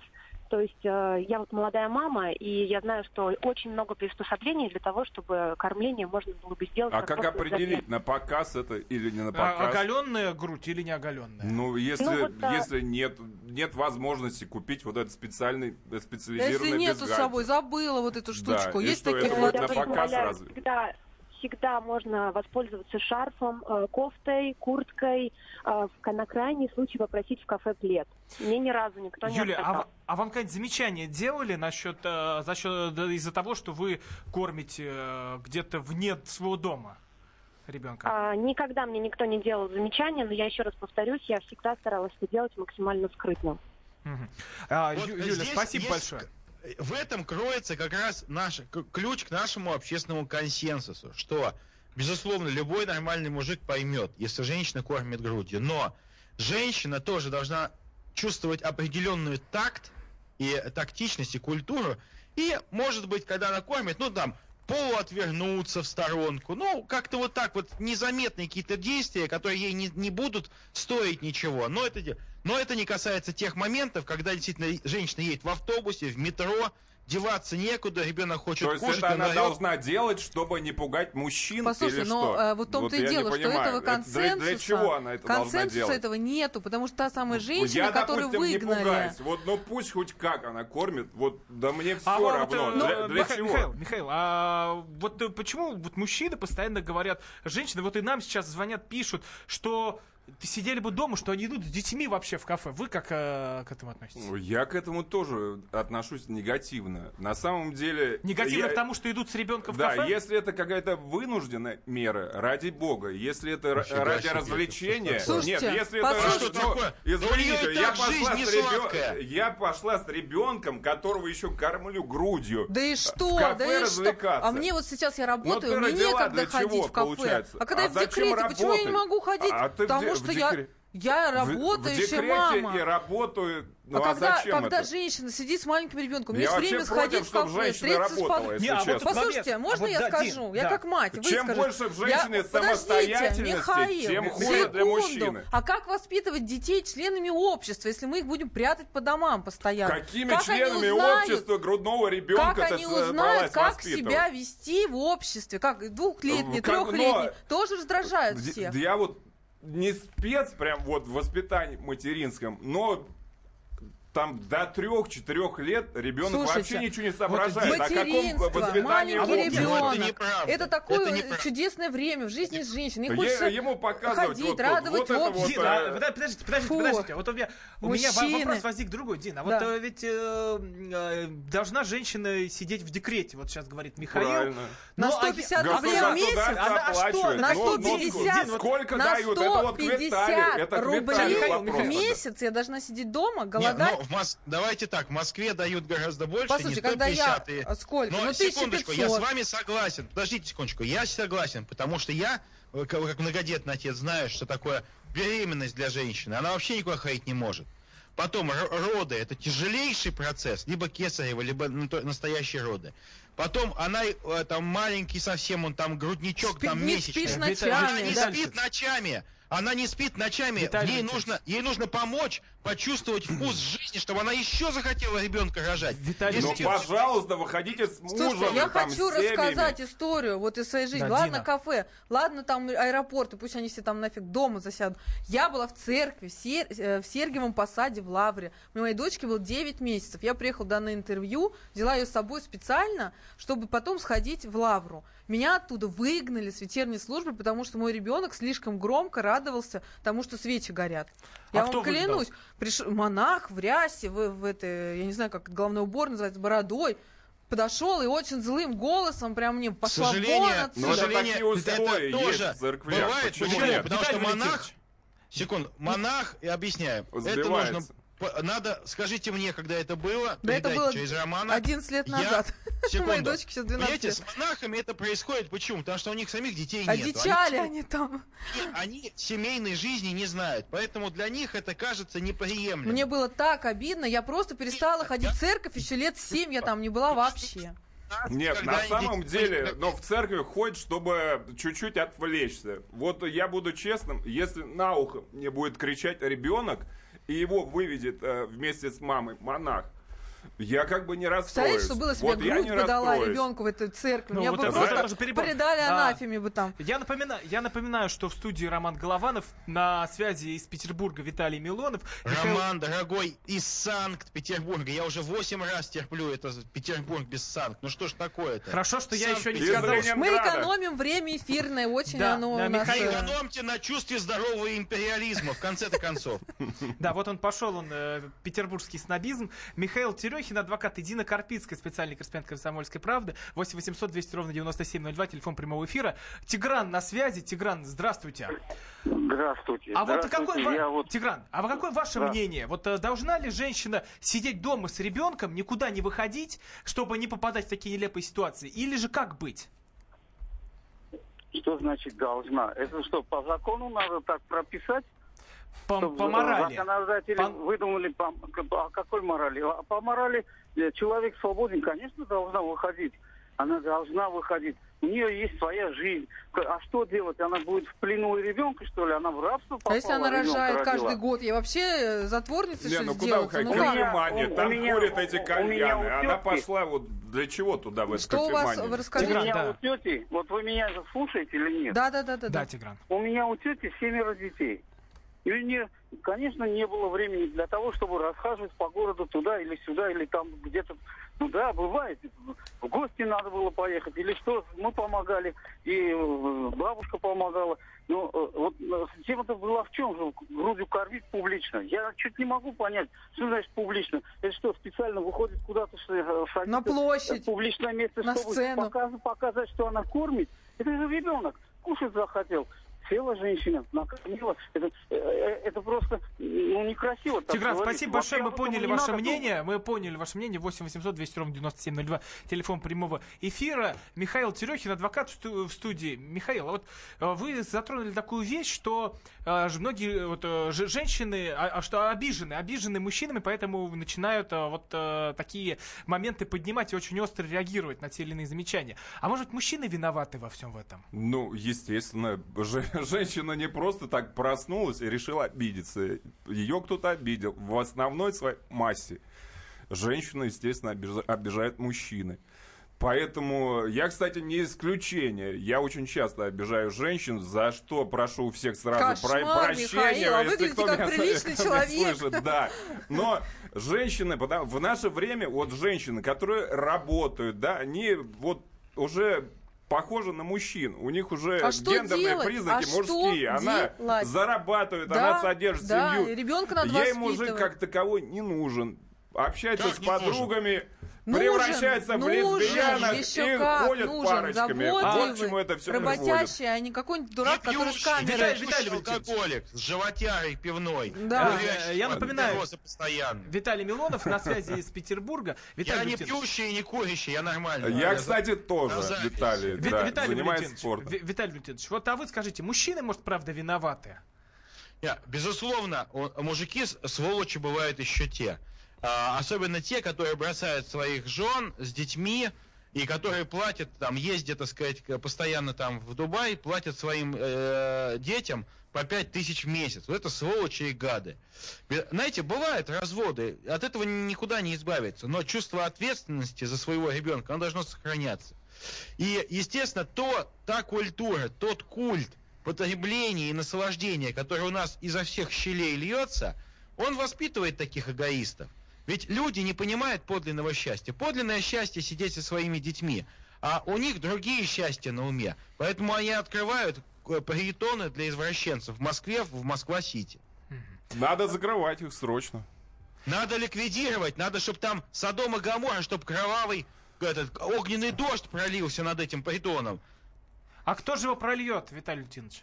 Speaker 16: То есть э, я вот молодая мама, и я знаю, что очень много приспособлений для того, чтобы кормление можно было бы сделать.
Speaker 5: А как определить, на показ это или не на
Speaker 2: А,
Speaker 5: показ?
Speaker 2: оголенная грудь или не оголенная?
Speaker 5: Ну, если,
Speaker 16: Ну, вот, да.
Speaker 5: если нет, нет возможности купить вот этот специальный, э, специализированный
Speaker 4: Если нету с собой, забыла вот эту
Speaker 5: Да,
Speaker 4: штучку.
Speaker 5: и
Speaker 4: Есть
Speaker 5: что,
Speaker 4: такие
Speaker 5: это
Speaker 16: Я
Speaker 5: будет на показ разве?
Speaker 16: Всегда, всегда можно воспользоваться шарфом, э, кофтой, курткой, э, в- на крайний случай попросить в кафе плед. Мне ни разу никто не
Speaker 2: Юля, а, а вам какие-нибудь замечания делали насчет, э, за счет, да, из-за того, что вы кормите э, где-то вне своего дома ребенка?
Speaker 16: А, никогда мне никто не делал замечания, но я еще раз повторюсь, я всегда старалась это делать максимально скрытно.
Speaker 2: Мгм. А,
Speaker 3: Вот
Speaker 2: Ю- Юля, спасибо
Speaker 3: есть
Speaker 2: большое.
Speaker 3: В этом кроется как раз наш ключ к нашему общественному консенсусу, что, безусловно, любой нормальный мужик поймет, если женщина кормит грудью, но женщина тоже должна чувствовать определенную такт и тактичность и культуру, и, может быть, когда она кормит, ну, там, полуотвернуться в сторонку, ну, как-то вот так вот незаметные какие-то действия, которые ей не, не будут стоить ничего, но это, но это не касается тех моментов, когда действительно женщина едет в автобусе, в метро, деваться некуда, ребенок хочет
Speaker 5: То есть
Speaker 3: кушать,
Speaker 5: это она
Speaker 3: орёт.
Speaker 5: должна делать, чтобы не пугать мужчин
Speaker 4: Послушай,
Speaker 5: или
Speaker 4: но
Speaker 5: что?
Speaker 4: э, вот в том-то
Speaker 5: я
Speaker 4: и
Speaker 5: не
Speaker 4: дело, что
Speaker 5: понимаю.
Speaker 4: этого
Speaker 5: Это для-
Speaker 4: консенсуса,
Speaker 5: Для, чего она это
Speaker 4: консенсуса
Speaker 5: делать?
Speaker 4: этого нету, потому что та самая женщина,
Speaker 5: я,
Speaker 4: которую
Speaker 5: допустим, не
Speaker 4: выгнали.
Speaker 5: пугаюсь. Вот, ну пусть хоть как она кормит, вот, да мне все
Speaker 2: А вот,
Speaker 5: равно.
Speaker 2: э, ну,
Speaker 5: для, для
Speaker 2: Миха-
Speaker 5: чего?
Speaker 2: Михаил, Михаил, а вот э, почему вот мужчины постоянно говорят, женщины, вот и нам сейчас звонят, пишут, что сидели бы дома, что они идут с детьми вообще в кафе. Вы как э, к этому относитесь?
Speaker 5: Я к этому тоже отношусь негативно. На самом деле...
Speaker 2: Негативно
Speaker 5: я-
Speaker 2: к тому, что идут с ребенком в
Speaker 5: Да,
Speaker 2: кафе?
Speaker 5: если это какая-то вынужденная мера, ради бога, если это
Speaker 3: Нифига
Speaker 5: ради
Speaker 3: себе,
Speaker 5: развлечения,
Speaker 3: что
Speaker 4: Слушайте,
Speaker 5: нет, если
Speaker 4: послушайте.
Speaker 5: это
Speaker 3: Что такое? Да у
Speaker 5: извините, я пошла, с
Speaker 3: сладкая.
Speaker 5: я пошла с ребенком, которого еще кормлю грудью.
Speaker 4: Да и
Speaker 5: в
Speaker 4: что,
Speaker 5: кафе
Speaker 4: да и что?
Speaker 5: развлекаться.
Speaker 4: А мне вот сейчас я работаю,
Speaker 5: Ну, ты
Speaker 4: мне некогда ходить
Speaker 5: чего,
Speaker 4: в кафе.
Speaker 5: получается?
Speaker 4: А когда
Speaker 5: А
Speaker 4: я в декрете, почему я не
Speaker 5: работать?
Speaker 4: могу ходить?
Speaker 5: А ты в
Speaker 4: Потому что
Speaker 5: в
Speaker 4: я, я
Speaker 5: В-
Speaker 4: работающая
Speaker 5: в декрете
Speaker 4: мама.
Speaker 5: и работаю. Ну,
Speaker 4: а
Speaker 5: а,
Speaker 4: когда,
Speaker 5: зачем
Speaker 4: когда
Speaker 5: это?
Speaker 4: женщина сидит с маленьким ребенком, у нее
Speaker 5: Я
Speaker 4: есть время
Speaker 5: против,
Speaker 4: сходить в
Speaker 5: чтоб
Speaker 4: кафе, встретиться с
Speaker 2: а момент-
Speaker 4: Послушайте, можно
Speaker 2: а вот
Speaker 4: я
Speaker 2: да,
Speaker 4: скажу?
Speaker 2: Дин,
Speaker 4: я
Speaker 2: да.
Speaker 4: как мать
Speaker 5: Чем
Speaker 4: выскажусь.
Speaker 5: больше в женщине
Speaker 4: Я-
Speaker 5: самостоятельности,
Speaker 4: Михаил,
Speaker 5: тем хуже для
Speaker 4: секунду.
Speaker 5: мужчины.
Speaker 4: А как воспитывать детей членами общества, если мы их будем прятать по домам постоянно?
Speaker 5: Какими
Speaker 4: Как
Speaker 5: членами
Speaker 4: узнают,
Speaker 5: общества грудного ребенка
Speaker 4: как они узнают, как себя вести в обществе, как двухлетний, трехлетний, тоже раздражают всех.
Speaker 5: Я вот не спец прям вот в воспитании материнском, но там до трех-четырех лет ребенок
Speaker 4: Слушайте,
Speaker 5: вообще ничего не соображает.
Speaker 4: Вот
Speaker 5: О каком
Speaker 4: материнство,
Speaker 5: воспитании
Speaker 4: маленький ребенок.
Speaker 3: это неправда.
Speaker 4: Это такое
Speaker 3: Это
Speaker 4: чудесное время в жизни женщины. Их
Speaker 5: Е-
Speaker 4: хочется
Speaker 5: ему показывать
Speaker 4: ходить,
Speaker 5: вот
Speaker 4: радовать
Speaker 5: вот это вот,
Speaker 4: общество.
Speaker 2: Дин, а,
Speaker 5: э,
Speaker 2: подождите, подождите, подождите,
Speaker 4: Фу.
Speaker 2: подождите. Вот у меня, у меня вопрос возник другой, Дин. А вот
Speaker 4: Да.
Speaker 2: э, ведь э, э, должна женщина сидеть в декрете, вот сейчас говорит Михаил.
Speaker 5: Правильно.
Speaker 4: На
Speaker 2: Ну, а
Speaker 4: 150 рублей в месяц?
Speaker 2: Она- а что.
Speaker 4: На
Speaker 5: Ну, ну,
Speaker 4: 150,
Speaker 2: Дин,
Speaker 5: сколько
Speaker 4: на
Speaker 5: дают? Это вот
Speaker 4: 150 рублей в месяц я должна сидеть дома, голодать.
Speaker 3: В Мос- Давайте так, в Москве дают гораздо больше,
Speaker 4: Послушайте,
Speaker 3: не
Speaker 4: когда я...
Speaker 3: 150 и-
Speaker 4: а Сколько?
Speaker 3: Но
Speaker 4: Ну,
Speaker 3: секундочку, я с
Speaker 4: 1500.
Speaker 3: вами согласен. Подождите секундочку, я согласен, потому что я, э, как многодетный отец, знаю, что такое беременность для женщины. Она вообще никуда ходить не может. Потом роды это тяжелейший процесс, либо кесарево, либо то- настоящие роды. Потом она э, там маленький совсем, он там грудничок,
Speaker 4: Спит-
Speaker 3: там
Speaker 4: не
Speaker 3: месячный.
Speaker 4: спишь
Speaker 3: Она
Speaker 4: ночами,
Speaker 3: не
Speaker 4: да.
Speaker 3: спит ночами. Она не спит ночами.
Speaker 2: Виталий
Speaker 3: ей
Speaker 2: Валентинович.
Speaker 3: нужно, ей нужно помочь почувствовать вкус жизни, чтобы она еще захотела ребенка рожать.
Speaker 2: Виталий
Speaker 5: Ну,
Speaker 3: Если-
Speaker 5: пожалуйста, выходите с мужем.
Speaker 4: Слушайте, я
Speaker 5: там,
Speaker 4: хочу рассказать историю вот из своей жизни.
Speaker 2: Да,
Speaker 4: ладно,
Speaker 2: Дина.
Speaker 4: кафе, ладно, там аэропорты, пусть они все там нафиг дома засядут. Я была в церкви, в, Сер- э, в Сергиевом посаде в Лавре. У моей дочке было 9 месяцев. Я приехала туда на интервью, взяла ее с собой специально, чтобы потом сходить в Лавру. Меня оттуда выгнали с вечерней службы, потому что мой ребенок слишком громко радовался тому, что свечи горят.
Speaker 2: А
Speaker 4: Я
Speaker 2: кто
Speaker 4: вам клянусь, пришел монах в рясе, в, в это, я не знаю, как головной убор называется, бородой, подошел и очень злым голосом прям мне пошла вон
Speaker 3: сожалению,
Speaker 4: отсюда.
Speaker 5: Ну, это
Speaker 3: сожалению, это
Speaker 5: есть
Speaker 3: тоже бывает.
Speaker 5: Почему
Speaker 3: Почему?
Speaker 5: нет?
Speaker 3: Потому что
Speaker 2: Виталий
Speaker 3: монах...
Speaker 2: Валентинович.
Speaker 3: Секунду. Монах, и объясняю. Это нужно... Надо, скажите мне, когда это было,
Speaker 4: Да это было
Speaker 3: через Романа.
Speaker 4: 11 лет
Speaker 3: Я-
Speaker 4: назад.
Speaker 3: Секунду.
Speaker 4: Моей дочке сейчас 12
Speaker 3: Понимаете,
Speaker 4: лет.
Speaker 3: с монахами это происходит почему? Потому что у них самих детей нет.
Speaker 4: Одичали они там.
Speaker 3: Они, семейной жизни не знают, поэтому для них это кажется неприемлемым.
Speaker 4: Мне было так обидно, я просто перестала ходить в церковь, еще лет 7 я там не была вообще.
Speaker 5: Нет,
Speaker 3: Когда
Speaker 5: на
Speaker 3: они
Speaker 5: самом
Speaker 3: детей-
Speaker 5: деле, но в церкви ходит, чтобы чуть-чуть отвлечься. Вот я буду честным, если на ухо мне будет кричать ребенок, и его выведет э, вместе с мамой монах, я как бы не расстроюсь.
Speaker 4: Представляете, что было, если
Speaker 5: вот
Speaker 4: бы
Speaker 5: я
Speaker 4: я грудь
Speaker 5: не
Speaker 4: бы дала
Speaker 5: расстроюсь.
Speaker 4: ребенку в этой церкви?
Speaker 2: Ну,
Speaker 4: Меня
Speaker 2: вот
Speaker 4: бы
Speaker 2: это-
Speaker 4: просто
Speaker 2: это уже перебор.
Speaker 4: предали
Speaker 2: Да.
Speaker 4: анафеме бы там.
Speaker 2: Я напоминаю, я напоминаю, что в студии Роман Голованов, на связи из Петербурга Виталий Милонов. Михаил-
Speaker 3: Роман, дорогой, из Санкт-Петербурга. Я уже восемь раз терплю это Петербург без Санкт. Ну что ж такое-то?
Speaker 2: Хорошо, что я еще не сказал.
Speaker 4: Мы экономим время эфирное, очень
Speaker 2: Да,
Speaker 4: оно
Speaker 2: да,
Speaker 4: у нас...
Speaker 2: Михаил,
Speaker 4: э,
Speaker 3: Экономьте на чувстве здорового империализма, в конце-то концов.
Speaker 2: Да, вот он пошел, он э, петербургский снобизм. Михаил Терехин, адвокат, и Дина Карпицкая, специальный корреспондент «Комсомольской правды». 8 800 200 ровно 9702, телефон прямого эфира. Тигран на связи. Тигран, здравствуйте.
Speaker 17: Здравствуйте.
Speaker 2: А вот
Speaker 17: Здравствуйте.
Speaker 2: какое, ва-
Speaker 17: Я вот
Speaker 2: Тигран, а какое ваше
Speaker 17: Да.
Speaker 2: мнение? Вот э, должна ли женщина сидеть дома с ребенком, никуда не выходить, чтобы не попадать в такие нелепые ситуации? Или же как быть?
Speaker 17: что значит должна? Это что, по закону надо так прописать?
Speaker 2: По,
Speaker 17: Чтоб
Speaker 2: по морали.
Speaker 17: Законодатели
Speaker 2: По-
Speaker 17: выдумали по, по какой морали? А по морали э, человек свободен, конечно, должна выходить. Она должна выходить. У нее есть своя жизнь. А что делать? Она будет в плену у ребенка, что ли? Она в рабство попала?
Speaker 4: А если она рожает
Speaker 17: родила?
Speaker 4: каждый год, ей вообще э, затворницей
Speaker 5: Не,
Speaker 4: что
Speaker 5: ну куда
Speaker 4: сделаться?
Speaker 5: вы
Speaker 4: Ну?
Speaker 5: Внимание,
Speaker 17: у- у
Speaker 5: там
Speaker 17: меня-
Speaker 5: курят
Speaker 17: у-
Speaker 5: эти
Speaker 17: у
Speaker 5: кальяны.
Speaker 17: у
Speaker 5: Она пошла вот для чего туда, в эту
Speaker 4: Что у вас, вы
Speaker 17: У
Speaker 4: расскажите.
Speaker 2: Тигран,
Speaker 17: меня
Speaker 2: да.
Speaker 17: у тети, вот вы меня же слушаете или нет?
Speaker 4: Да, да, да, да.
Speaker 2: Да,
Speaker 4: да.
Speaker 2: Тигран.
Speaker 17: У меня у тети семеро детей. И у нее, конечно, не было времени для того, чтобы расхаживать по городу туда или сюда, или там где-то. Ну да, бывает. В гости надо было поехать, или что. Мы помогали, и э, бабушка помогала. Ну, э, вот э, тема-то была в чем же? Грудью кормить публично. Я чуть не могу понять, что значит публично. Это что, специально выходит куда-то
Speaker 4: На площадь,
Speaker 17: публичное место,
Speaker 4: на
Speaker 17: чтобы
Speaker 4: сцену.
Speaker 17: показ- показать, что она кормит? Это же ребенок. Кушать захотел. Села женщина, накормила. Это, э, э, это просто ну, некрасиво.
Speaker 2: Тигран, спасибо большое, мы поняли ваше
Speaker 17: надо
Speaker 2: мнение. Мы поняли ваше мнение. 8 800 200 ровно 9702, телефон прямого эфира. Михаил Терехин, адвокат в сту- в студии. Михаил, а вот э, вы затронули такую вещь, что многие вот, женщины, а, а что обижены, обижены мужчинами, поэтому начинают вот такие моменты поднимать и очень остро реагировать на те или иные замечания. А может, мужчины виноваты во всем в этом?
Speaker 5: Ну, естественно, женщина не просто так проснулась и решила обидеться. Ее кто-то обидел. В основной своей массе. Женщина, естественно, обиж- обижает мужчины. Поэтому я, кстати, не исключение. Я очень часто обижаю женщин, за что прошу у всех сразу
Speaker 4: Кошмар,
Speaker 5: про- прощения,
Speaker 4: Михаил, а
Speaker 5: если кто
Speaker 4: как
Speaker 5: меня
Speaker 4: приличный
Speaker 5: слышит,
Speaker 4: человек.
Speaker 5: да. Но женщины, потому, в наше время вот женщины, которые работают, да, они вот уже похожи на мужчин. У них уже
Speaker 4: А что
Speaker 5: гендерные
Speaker 4: делать?
Speaker 5: признаки
Speaker 4: А что
Speaker 5: мужские. Она
Speaker 4: делать?
Speaker 5: зарабатывает,
Speaker 4: Да,
Speaker 5: она содержит
Speaker 4: да,
Speaker 5: семью.
Speaker 4: ребенка надо
Speaker 5: Ей мужик как таковой не нужен. Общается
Speaker 3: Как
Speaker 5: с
Speaker 3: не нужен?
Speaker 4: Нужен,
Speaker 5: превращается в
Speaker 4: нужен,
Speaker 5: лесбиянок
Speaker 4: еще
Speaker 5: и
Speaker 4: как
Speaker 5: ходят
Speaker 4: нужен,
Speaker 5: парочками. Вот к чему это все
Speaker 4: работящий, а не какой-нибудь дурак, который с камерой.
Speaker 2: Виталий Витальевич.
Speaker 3: алкоголик с животярой пивной.
Speaker 4: Да.
Speaker 3: Курящий
Speaker 2: Я напоминаю.
Speaker 3: постоянно.
Speaker 2: Виталий Милонов на связи из Петербурга.
Speaker 3: Я
Speaker 2: Виталий
Speaker 3: не
Speaker 2: Валентинович,
Speaker 3: пьющий и не курящий, я нормально.
Speaker 5: Я, кстати, тоже, Виталий,
Speaker 2: Ви-
Speaker 5: да,
Speaker 2: Виталий
Speaker 5: занимаюсь спортом.
Speaker 2: Виталий Валентинович, вот а вы скажите, мужчины, может, правда, виноваты?
Speaker 3: Не, Безусловно, мужики с- сволочи бывают еще те. А, особенно те, которые бросают своих жен с детьми и которые платят, там, ездят, так сказать, постоянно там в Дубай, платят своим э, детям по 5 тысяч в месяц. Вот это сволочи и гады. Знаете, бывают разводы, от этого никуда не избавиться, но чувство ответственности за своего ребенка, оно должно сохраняться. И, естественно, то, та культура, тот культ потребления и наслаждения, который у нас изо всех щелей льется, он воспитывает таких эгоистов. Ведь люди не понимают подлинного счастья. Подлинное счастье сидеть со своими детьми, а у них другие счастья на уме. Поэтому они открывают э, притоны для извращенцев в Москве, в Москва-Сити.
Speaker 5: Надо закрывать их срочно.
Speaker 3: Надо ликвидировать, надо, чтобы там Содом и Гоморра, чтобы кровавый этот, огненный дождь пролился над этим притоном.
Speaker 2: А кто же его прольет, Виталий Валентинович?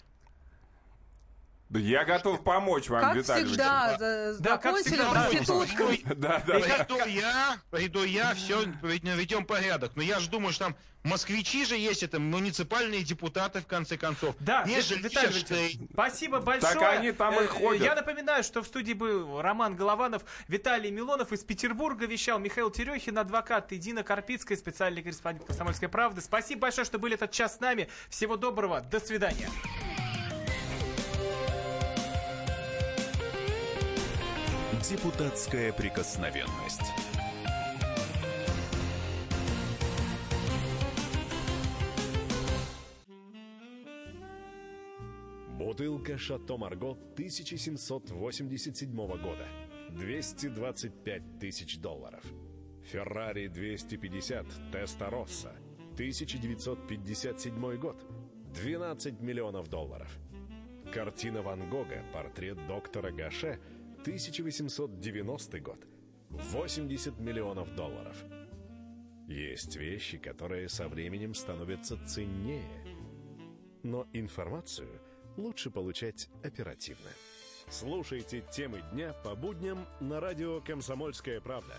Speaker 5: Да я готов помочь вам,
Speaker 4: Как
Speaker 5: Виталий
Speaker 4: всегда, за-
Speaker 2: Да, как всегда,
Speaker 4: проституткой.
Speaker 5: Да, да,
Speaker 3: приду я, приду я, все, наведем порядок. Но я же думаю, что там москвичи же есть, это муниципальные депутаты, в конце концов.
Speaker 2: Да,
Speaker 3: же
Speaker 2: Виталий спасибо большое.
Speaker 5: Так они там и
Speaker 2: э,
Speaker 5: ходят.
Speaker 2: Я напоминаю, что в студии был Роман Голованов, Виталий Милонов из Петербурга вещал, Михаил Терехин, адвокат, и Дина Карпицкая, специальный корреспондент «Комсомольской правды». Спасибо большое, что были этот час с нами. Всего доброго, до свидания.
Speaker 1: Депутатская прикосновенность.
Speaker 18: Бутылка «Шато Марго» 1787 года. 225 тысяч долларов. «Феррари 250 Теста Росса» 1957 год. 12 миллионов долларов. Картина Ван Гога «Портрет доктора Гаше» 1890 год. 80 миллионов долларов. Есть вещи, которые со временем становятся ценнее. Но информацию лучше получать оперативно. Слушайте темы дня по будням на радио «Комсомольская правда».